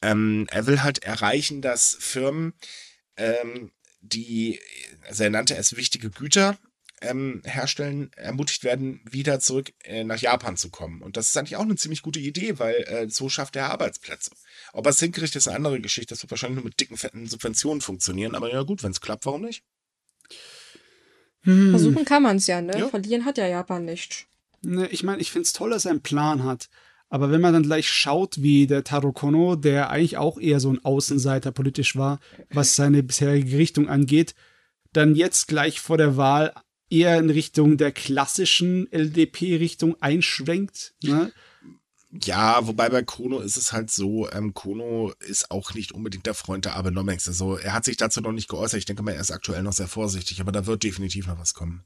Ähm, er will halt erreichen, dass Firmen, ähm, die, also er nannte es wichtige Güter, ähm, herstellen, ermutigt werden, wieder zurück äh, nach Japan zu kommen. Und das ist eigentlich auch eine ziemlich gute Idee, weil äh, so schafft er Arbeitsplätze. Ob er es hinkriegt, ist eine andere Geschichte. Das wird wahrscheinlich nur mit dicken, fetten Subventionen funktionieren. Aber ja gut, wenn es klappt, warum nicht? Hm. Versuchen kann man es ja, ne? Ja. Verlieren hat ja Japan nicht. Ne, ich meine, ich finde es toll, dass er einen Plan hat. Aber wenn man dann gleich schaut, wie der Taro Kono, der eigentlich auch eher so ein Außenseiter politisch war, was seine bisherige Richtung angeht, dann jetzt gleich vor der Wahl eher in Richtung der klassischen LDP-Richtung einschwenkt. Ne? Ja, wobei bei Kono ist es halt so, ähm, Kono ist auch nicht unbedingt der Freund der Abenomics. Also er hat sich dazu noch nicht geäußert. Ich denke mal, er ist aktuell noch sehr vorsichtig, aber da wird definitiv noch was kommen.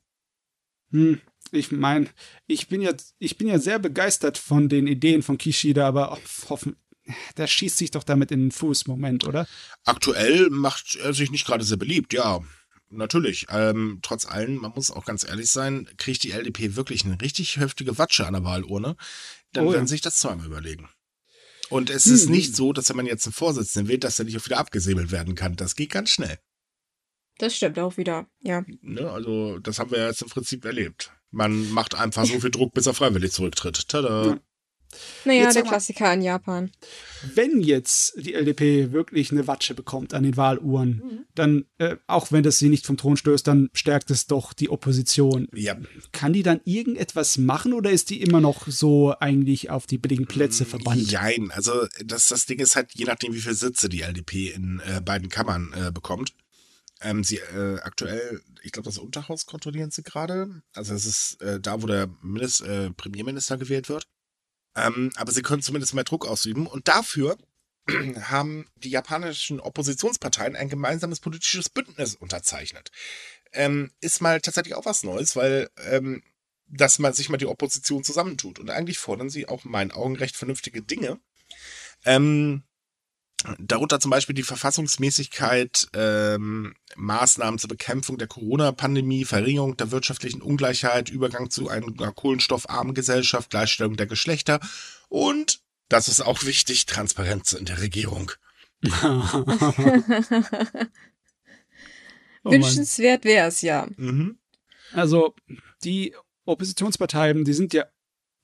Hm, ich meine, ich bin ja, ich bin ja sehr begeistert von den Ideen von Kishida, aber hoffen, der schießt sich doch damit in den Fuß, Moment, oder? Aktuell macht er sich nicht gerade sehr beliebt, ja. Natürlich. Ähm, trotz allem, man muss auch ganz ehrlich sein, kriegt die LDP wirklich eine richtig heftige Watsche an der Wahlurne dann oh, werden ja. sich das zweimal überlegen. Und es hm. ist nicht so, dass wenn man jetzt einen Vorsitzenden wählt, dass er nicht auch wieder abgesäbelt werden kann. Das geht ganz schnell. Das stimmt auch wieder, ja. Ne, also, das haben wir jetzt im Prinzip erlebt. Man macht einfach so viel Druck, bis er freiwillig zurücktritt. Tada. Ja. Naja, jetzt der Klassiker in Japan. Wenn jetzt die LDP wirklich eine Watsche bekommt an den Wahluhren, mhm. dann, äh, auch wenn das sie nicht vom Thron stößt, dann stärkt es doch die Opposition. Ja. Kann die dann irgendetwas machen oder ist die immer noch so eigentlich auf die billigen Plätze mm, verbannt? Nein, also das, das Ding ist halt, je nachdem, wie viele Sitze die LDP in äh, beiden Kammern äh, bekommt. Ähm, sie äh, aktuell, ich glaube, das Unterhaus kontrollieren sie gerade. Also es ist äh, da, wo der Minister, äh, Premierminister gewählt wird. Ähm, aber sie können zumindest mehr Druck ausüben. Und dafür haben die japanischen Oppositionsparteien ein gemeinsames politisches Bündnis unterzeichnet. Ähm, ist mal tatsächlich auch was Neues, weil ähm, dass man sich mal die Opposition zusammentut. Und eigentlich fordern sie auch in meinen Augen recht vernünftige Dinge. Ähm, Darunter zum Beispiel die Verfassungsmäßigkeit, ähm, Maßnahmen zur Bekämpfung der Corona-Pandemie, Verringerung der wirtschaftlichen Ungleichheit, Übergang zu einer kohlenstoffarmen Gesellschaft, Gleichstellung der Geschlechter und, das ist auch wichtig, Transparenz in der Regierung. oh Wünschenswert wäre es ja. Mhm. Also die Oppositionsparteien, die sind ja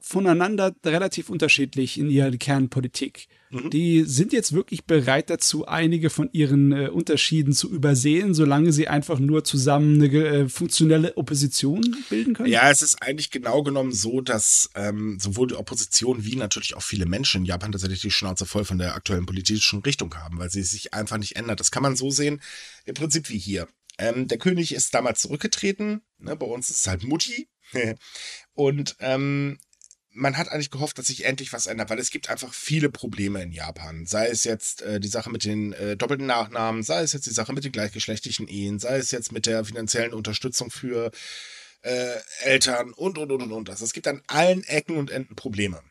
voneinander relativ unterschiedlich in ihrer Kernpolitik. Mhm. Die sind jetzt wirklich bereit dazu, einige von ihren äh, Unterschieden zu übersehen, solange sie einfach nur zusammen eine äh, funktionelle Opposition bilden können? Ja, es ist eigentlich genau genommen so, dass ähm, sowohl die Opposition wie natürlich auch viele Menschen in Japan tatsächlich die Schnauze voll von der aktuellen politischen Richtung haben, weil sie sich einfach nicht ändert. Das kann man so sehen, im Prinzip wie hier. Ähm, der König ist damals zurückgetreten, ne, bei uns ist es halt Mutti. Und ähm, man hat eigentlich gehofft, dass sich endlich was ändert, weil es gibt einfach viele Probleme in Japan. Sei es jetzt äh, die Sache mit den äh, doppelten Nachnamen, sei es jetzt die Sache mit den gleichgeschlechtlichen Ehen, sei es jetzt mit der finanziellen Unterstützung für äh, Eltern und, und, und, und, und. Also es gibt an allen Ecken und Enden Probleme.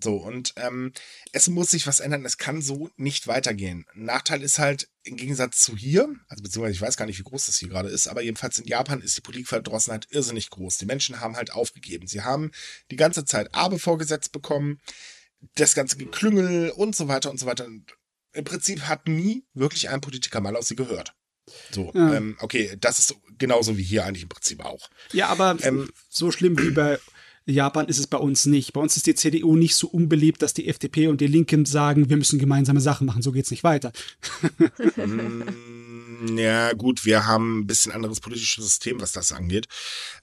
So, und ähm, es muss sich was ändern. Es kann so nicht weitergehen. Nachteil ist halt, im Gegensatz zu hier, also beziehungsweise ich weiß gar nicht, wie groß das hier gerade ist, aber jedenfalls in Japan ist die Politikverdrossenheit irrsinnig groß. Die Menschen haben halt aufgegeben. Sie haben die ganze Zeit Abe vorgesetzt bekommen, das ganze Geklüngel und so weiter und so weiter. Und Im Prinzip hat nie wirklich ein Politiker mal aus sie gehört. So, ja. ähm, okay, das ist genauso wie hier eigentlich im Prinzip auch. Ja, aber ähm, so schlimm wie bei Japan ist es bei uns nicht. Bei uns ist die CDU nicht so unbeliebt, dass die FDP und die Linken sagen, wir müssen gemeinsame Sachen machen, so geht's nicht weiter. Mm, ja, gut, wir haben ein bisschen anderes politisches System, was das angeht.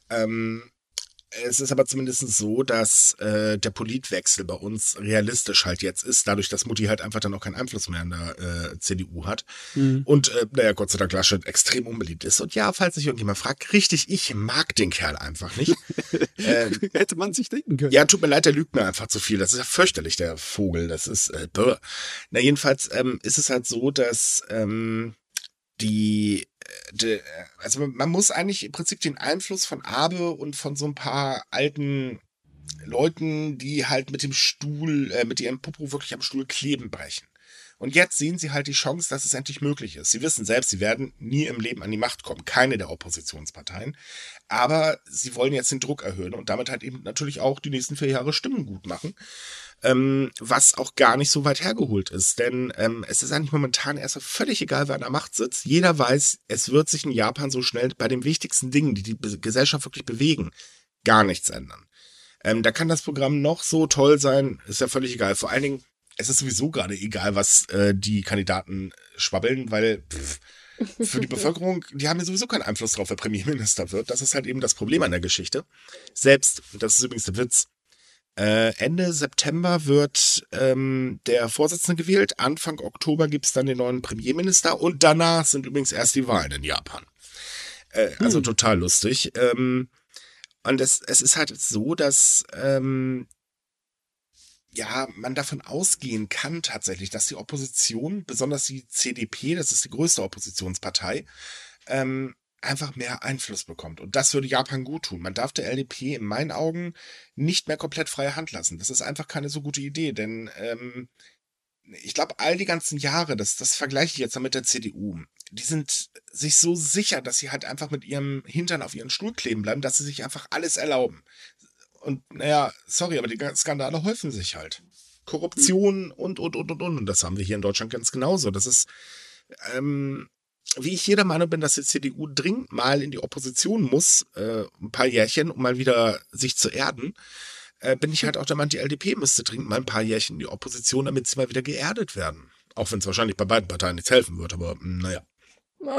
Ähm, es ist aber zumindest so, dass äh, der Politwechsel bei uns realistisch halt jetzt ist, dadurch, dass Mutti halt einfach dann auch keinen Einfluss mehr an der äh, CDU hat. Mhm. Und äh, naja, Gott sei Dank Laschet extrem unbeliebt ist. Und ja, falls sich irgendjemand fragt, richtig, ich mag den Kerl einfach nicht. äh, Hätte man sich denken können. Ja, tut mir leid, der lügt mir einfach zu viel. Das ist ja fürchterlich, der Vogel. Das ist, äh, Na, jedenfalls ähm, ist es halt so, dass ähm, die also man muss eigentlich im Prinzip den Einfluss von Abe und von so ein paar alten Leuten, die halt mit dem Stuhl, äh, mit ihrem Popo wirklich am Stuhl kleben brechen. Und jetzt sehen sie halt die Chance, dass es endlich möglich ist. Sie wissen selbst, sie werden nie im Leben an die Macht kommen, keine der Oppositionsparteien. Aber sie wollen jetzt den Druck erhöhen und damit halt eben natürlich auch die nächsten vier Jahre Stimmen gut machen ähm, was auch gar nicht so weit hergeholt ist. Denn ähm, es ist eigentlich momentan erst völlig egal, wer an der Macht sitzt. Jeder weiß, es wird sich in Japan so schnell bei den wichtigsten Dingen, die die Gesellschaft wirklich bewegen, gar nichts ändern. Ähm, da kann das Programm noch so toll sein, ist ja völlig egal. Vor allen Dingen, es ist sowieso gerade egal, was äh, die Kandidaten schwabbeln, weil pff, für die Bevölkerung, die haben ja sowieso keinen Einfluss darauf, wer Premierminister wird. Das ist halt eben das Problem an der Geschichte. Selbst, das ist übrigens der Witz, äh, Ende September wird ähm, der Vorsitzende gewählt. Anfang Oktober gibt es dann den neuen Premierminister und danach sind übrigens erst die Wahlen in Japan. Äh, also hm. total lustig. Ähm, und es, es ist halt so, dass ähm, ja, man davon ausgehen kann tatsächlich, dass die Opposition, besonders die CDP, das ist die größte Oppositionspartei, ähm, einfach mehr Einfluss bekommt. Und das würde Japan gut tun. Man darf der LDP in meinen Augen nicht mehr komplett freie Hand lassen. Das ist einfach keine so gute Idee, denn ähm, ich glaube, all die ganzen Jahre, das, das vergleiche ich jetzt mit der CDU, die sind sich so sicher, dass sie halt einfach mit ihrem Hintern auf ihren Stuhl kleben bleiben, dass sie sich einfach alles erlauben. Und naja, sorry, aber die Skandale häufen sich halt. Korruption und, und, und, und, und. Und das haben wir hier in Deutschland ganz genauso. Das ist, ähm, wie ich jeder Meinung bin, dass die CDU dringend mal in die Opposition muss, äh, ein paar Jährchen, um mal wieder sich zu erden, äh, bin ich halt auch der Meinung, die LDP müsste dringend mal ein paar Jährchen in die Opposition, damit sie mal wieder geerdet werden. Auch wenn es wahrscheinlich bei beiden Parteien nichts helfen wird, aber hm, naja.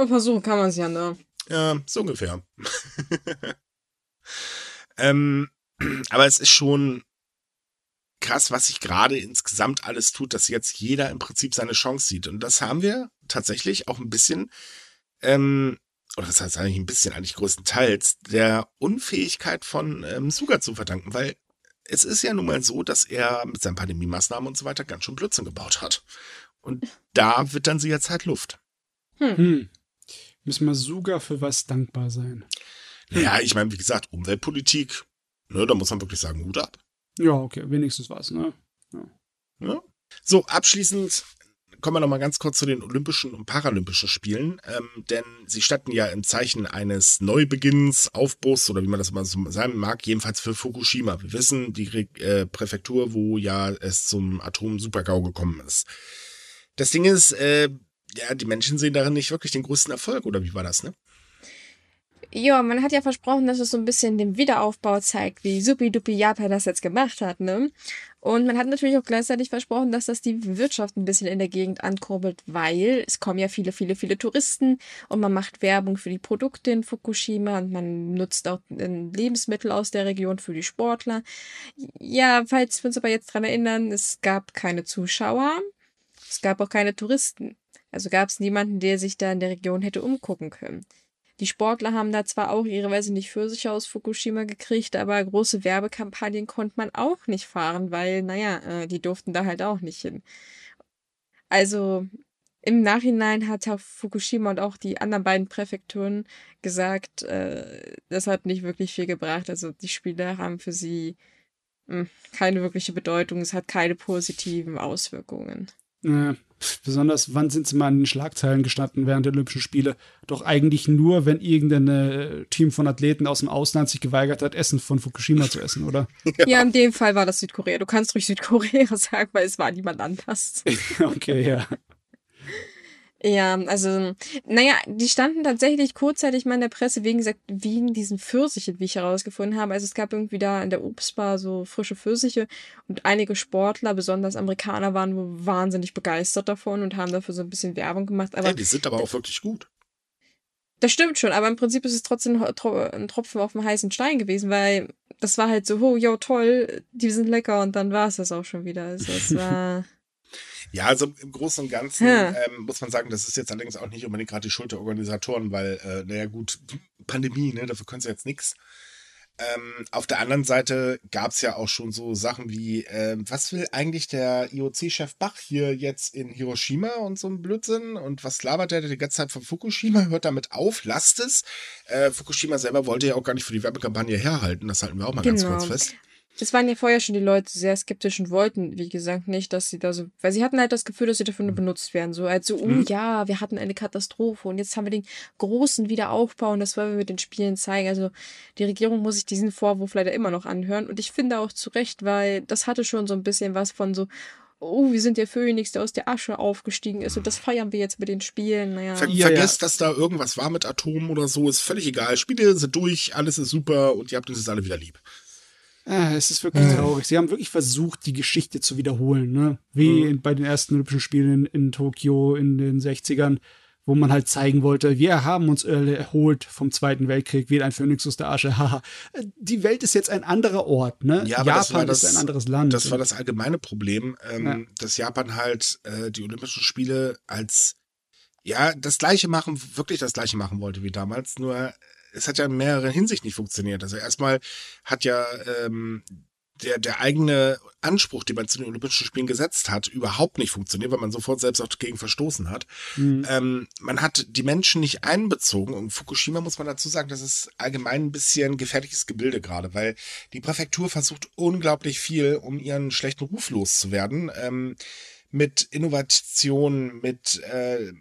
versuchen kann man es ja, ne? Ja, so ungefähr. ähm, aber es ist schon krass, was sich gerade insgesamt alles tut, dass jetzt jeder im Prinzip seine Chance sieht. Und das haben wir tatsächlich auch ein bisschen, ähm, oder das heißt eigentlich ein bisschen, eigentlich größtenteils, der Unfähigkeit von ähm, Suga zu verdanken, weil es ist ja nun mal so, dass er mit seinen Pandemie-Maßnahmen und so weiter ganz schön Blödsinn gebaut hat. Und da wird dann sie jetzt halt Luft. Hm. hm. Müssen wir Suga für was dankbar sein? Hm. Ja, ich meine, wie gesagt, Umweltpolitik, ne, da muss man wirklich sagen, Hut ab. Ja, okay, wenigstens was, ne? Ja. ja. So, abschließend kommen wir noch mal ganz kurz zu den Olympischen und Paralympischen Spielen, ähm, denn sie standen ja im Zeichen eines Neubeginns, Aufbruchs oder wie man das mal so sagen mag, jedenfalls für Fukushima. Wir wissen, die äh, Präfektur, wo ja es zum Atom-Supergau gekommen ist. Das Ding ist, äh, ja, die Menschen sehen darin nicht wirklich den größten Erfolg, oder wie war das, ne? Ja, man hat ja versprochen, dass es so ein bisschen den Wiederaufbau zeigt, wie supi-dupi Japan das jetzt gemacht hat, ne? Und man hat natürlich auch gleichzeitig versprochen, dass das die Wirtschaft ein bisschen in der Gegend ankurbelt, weil es kommen ja viele, viele, viele Touristen und man macht Werbung für die Produkte in Fukushima und man nutzt auch Lebensmittel aus der Region für die Sportler. Ja, falls wir uns aber jetzt dran erinnern, es gab keine Zuschauer, es gab auch keine Touristen. Also gab es niemanden, der sich da in der Region hätte umgucken können. Die Sportler haben da zwar auch ihre, weiß ich nicht, Pfirsiche aus Fukushima gekriegt, aber große Werbekampagnen konnte man auch nicht fahren, weil, naja, äh, die durften da halt auch nicht hin. Also im Nachhinein hat auch Fukushima und auch die anderen beiden Präfekturen gesagt, äh, das hat nicht wirklich viel gebracht. Also die Spiele haben für sie hm, keine wirkliche Bedeutung. Es hat keine positiven Auswirkungen. Ja, besonders, wann sind sie mal in den Schlagzeilen gestanden während der Olympischen Spiele? Doch eigentlich nur, wenn irgendein äh, Team von Athleten aus dem Ausland sich geweigert hat, Essen von Fukushima zu essen, oder? Ja. ja, in dem Fall war das Südkorea. Du kannst ruhig Südkorea sagen, weil es war niemand anders. okay, ja. Ja, also, naja, die standen tatsächlich kurzzeitig mal in der Presse wegen, wegen diesen Pfirsichen, wie ich herausgefunden habe. Also es gab irgendwie da in der Obstbar so frische Pfirsiche und einige Sportler, besonders Amerikaner, waren wahnsinnig begeistert davon und haben dafür so ein bisschen Werbung gemacht. Aber ja, die sind aber auch wirklich gut. Das stimmt schon, aber im Prinzip ist es trotzdem ein Tropfen auf dem heißen Stein gewesen, weil das war halt so, oh, ja, toll, die sind lecker und dann war es das auch schon wieder. Also es war. Ja, also im Großen und Ganzen ähm, muss man sagen, das ist jetzt allerdings auch nicht unbedingt gerade die Schuld der Organisatoren, weil, äh, naja gut, Pandemie, ne, dafür können sie jetzt nichts. Ähm, auf der anderen Seite gab es ja auch schon so Sachen wie, äh, was will eigentlich der IOC-Chef Bach hier jetzt in Hiroshima und so ein Blödsinn? Und was labert der die ganze Zeit von Fukushima? Hört damit auf, lasst es. Äh, Fukushima selber wollte ja auch gar nicht für die Werbekampagne herhalten, das halten wir auch mal genau. ganz kurz fest. Es waren ja vorher schon die Leute sehr skeptisch und wollten, wie gesagt, nicht, dass sie da so, weil sie hatten halt das Gefühl, dass sie dafür nur mhm. benutzt werden. So als so, oh mhm. ja, wir hatten eine Katastrophe und jetzt haben wir den großen Wiederaufbau und das wollen wir mit den Spielen zeigen. Also die Regierung muss sich diesen Vorwurf leider immer noch anhören und ich finde auch zu Recht, weil das hatte schon so ein bisschen was von so, oh, wir sind der Phönix, der aus der Asche aufgestiegen ist und das feiern wir jetzt mit den Spielen. Naja. Ver vergesst, dass da irgendwas war mit Atomen oder so, ist völlig egal. Spiele sind durch, alles ist super und ihr habt uns jetzt alle wieder lieb. Ah, es ist wirklich äh. traurig. Sie haben wirklich versucht, die Geschichte zu wiederholen, ne? Wie mhm. bei den ersten Olympischen Spielen in, in Tokio in den 60ern, wo man halt zeigen wollte, wir haben uns erholt vom Zweiten Weltkrieg, wie ein Phönix aus der Asche. Haha. die Welt ist jetzt ein anderer Ort, ne? Ja, Japan das, ist ein anderes Land. Das war das allgemeine Problem, ähm, ja. dass Japan halt äh, die Olympischen Spiele als ja, das gleiche machen, wirklich das gleiche machen wollte wie damals, nur es hat ja in mehreren Hinsichten nicht funktioniert. Also erstmal hat ja ähm, der, der eigene Anspruch, den man zu den Olympischen Spielen gesetzt hat, überhaupt nicht funktioniert, weil man sofort selbst auch dagegen verstoßen hat. Mhm. Ähm, man hat die Menschen nicht einbezogen und Fukushima muss man dazu sagen, das ist allgemein ein bisschen gefährliches Gebilde gerade, weil die Präfektur versucht unglaublich viel, um ihren schlechten Ruf loszuwerden. Ähm, mit Innovation, mit äh,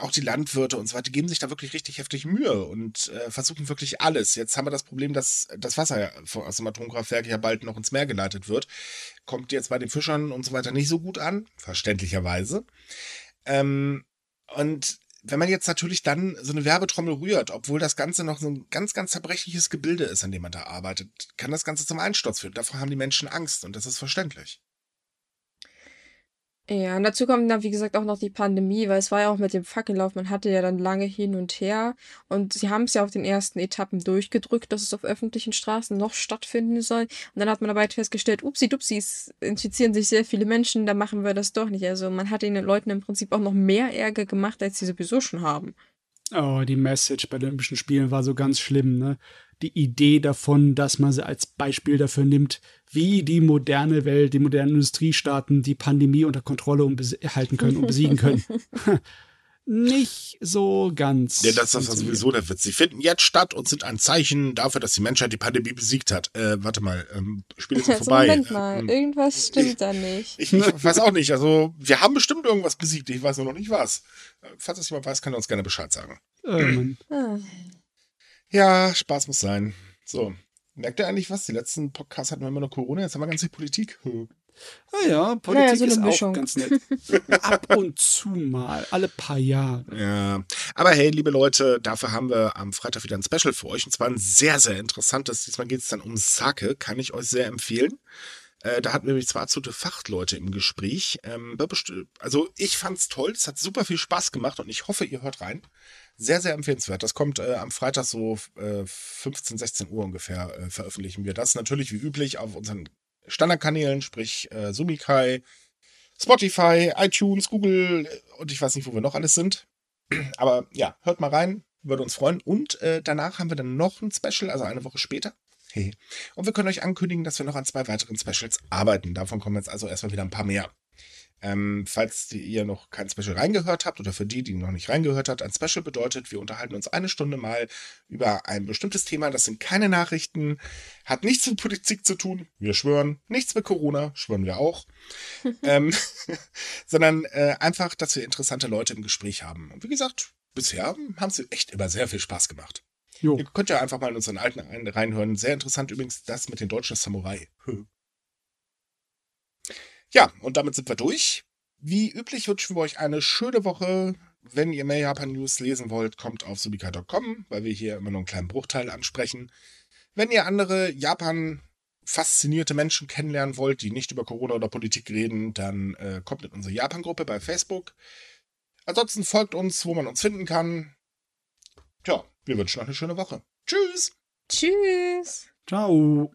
auch die Landwirte und so weiter geben sich da wirklich richtig heftig Mühe und äh, versuchen wirklich alles. Jetzt haben wir das Problem, dass das Wasser aus dem Atomkraftwerk ja bald noch ins Meer geleitet wird. Kommt jetzt bei den Fischern und so weiter nicht so gut an, verständlicherweise. Ähm, und wenn man jetzt natürlich dann so eine Werbetrommel rührt, obwohl das Ganze noch so ein ganz, ganz zerbrechliches Gebilde ist, an dem man da arbeitet, kann das Ganze zum Einsturz führen. Davor haben die Menschen Angst und das ist verständlich. Ja, und dazu kommt dann, wie gesagt, auch noch die Pandemie, weil es war ja auch mit dem Fackellauf, man hatte ja dann lange hin und her und sie haben es ja auf den ersten Etappen durchgedrückt, dass es auf öffentlichen Straßen noch stattfinden soll. Und dann hat man dabei festgestellt, upsi dupsi, es infizieren sich sehr viele Menschen, da machen wir das doch nicht. Also man hat den Leuten im Prinzip auch noch mehr Ärger gemacht, als sie sowieso schon haben. Oh, die Message bei den Olympischen Spielen war so ganz schlimm, ne? Die Idee davon, dass man sie als Beispiel dafür nimmt, wie die moderne Welt, die modernen Industriestaaten die Pandemie unter Kontrolle halten können und besiegen können. Nicht so ganz. Ja, das ist sowieso der Witz. Sie finden jetzt statt und sind ein Zeichen dafür, dass die Menschheit die Pandemie besiegt hat. Äh, warte mal, ähm, Spiele sind vorbei. Moment mal, ähm, irgendwas stimmt ich, da nicht. Ich, ich, weiß auch nicht. Also, wir haben bestimmt irgendwas besiegt. Ich weiß nur noch nicht was. Falls das jemand weiß, kann er uns gerne Bescheid sagen. Ähm. Ja, Spaß muss sein. So. Merkt ihr eigentlich was? Die letzten Podcasts hatten wir immer noch Corona, jetzt haben wir ganz viel Politik. Ah ja, Politik ja, so ist Mischung. auch ganz nett. Ab und zu mal, alle paar Jahre. Ja, aber hey, liebe Leute, dafür haben wir am Freitag wieder ein Special für euch. Und zwar ein sehr, sehr interessantes. Diesmal geht es dann um Sake, kann ich euch sehr empfehlen. Äh, da hatten wir nämlich zwar zu Fachleute im Gespräch. Ähm, also ich fand's toll, es hat super viel Spaß gemacht und ich hoffe, ihr hört rein. Sehr, sehr empfehlenswert. Das kommt äh, am Freitag so äh, 15, 16 Uhr ungefähr äh, veröffentlichen wir das. Natürlich wie üblich auf unseren Standardkanälen, sprich äh, Sumikai, Spotify, iTunes, Google und ich weiß nicht, wo wir noch alles sind. Aber ja, hört mal rein, würde uns freuen. Und äh, danach haben wir dann noch ein Special, also eine Woche später. Hey. Und wir können euch ankündigen, dass wir noch an zwei weiteren Specials arbeiten. Davon kommen jetzt also erstmal wieder ein paar mehr. Ähm, falls ihr noch kein Special reingehört habt oder für die, die noch nicht reingehört habt, ein Special bedeutet, wir unterhalten uns eine Stunde mal über ein bestimmtes Thema. Das sind keine Nachrichten, hat nichts mit Politik zu tun, wir schwören, nichts mit Corona, schwören wir auch, ähm, sondern äh, einfach, dass wir interessante Leute im Gespräch haben. Und wie gesagt, bisher haben sie echt immer sehr viel Spaß gemacht. Jo. Ihr könnt ja einfach mal in unseren alten reinhören. Sehr interessant übrigens das mit den deutschen Samurai. Ja, und damit sind wir durch. Wie üblich wünschen wir euch eine schöne Woche. wenn ihr mehr Japan-News lesen wollt, kommt auf subika.com, weil wir hier immer nur einen kleinen Bruchteil ansprechen. Wenn ihr andere Japan faszinierte Menschen kennenlernen wollt, die nicht über Corona oder Politik reden, dann äh, kommt in unsere Japan-Gruppe bei Facebook. Ansonsten folgt uns, wo man uns finden kann. Tja, wir wünschen noch eine schöne Woche. Tschüss. Tschüss. Ciao.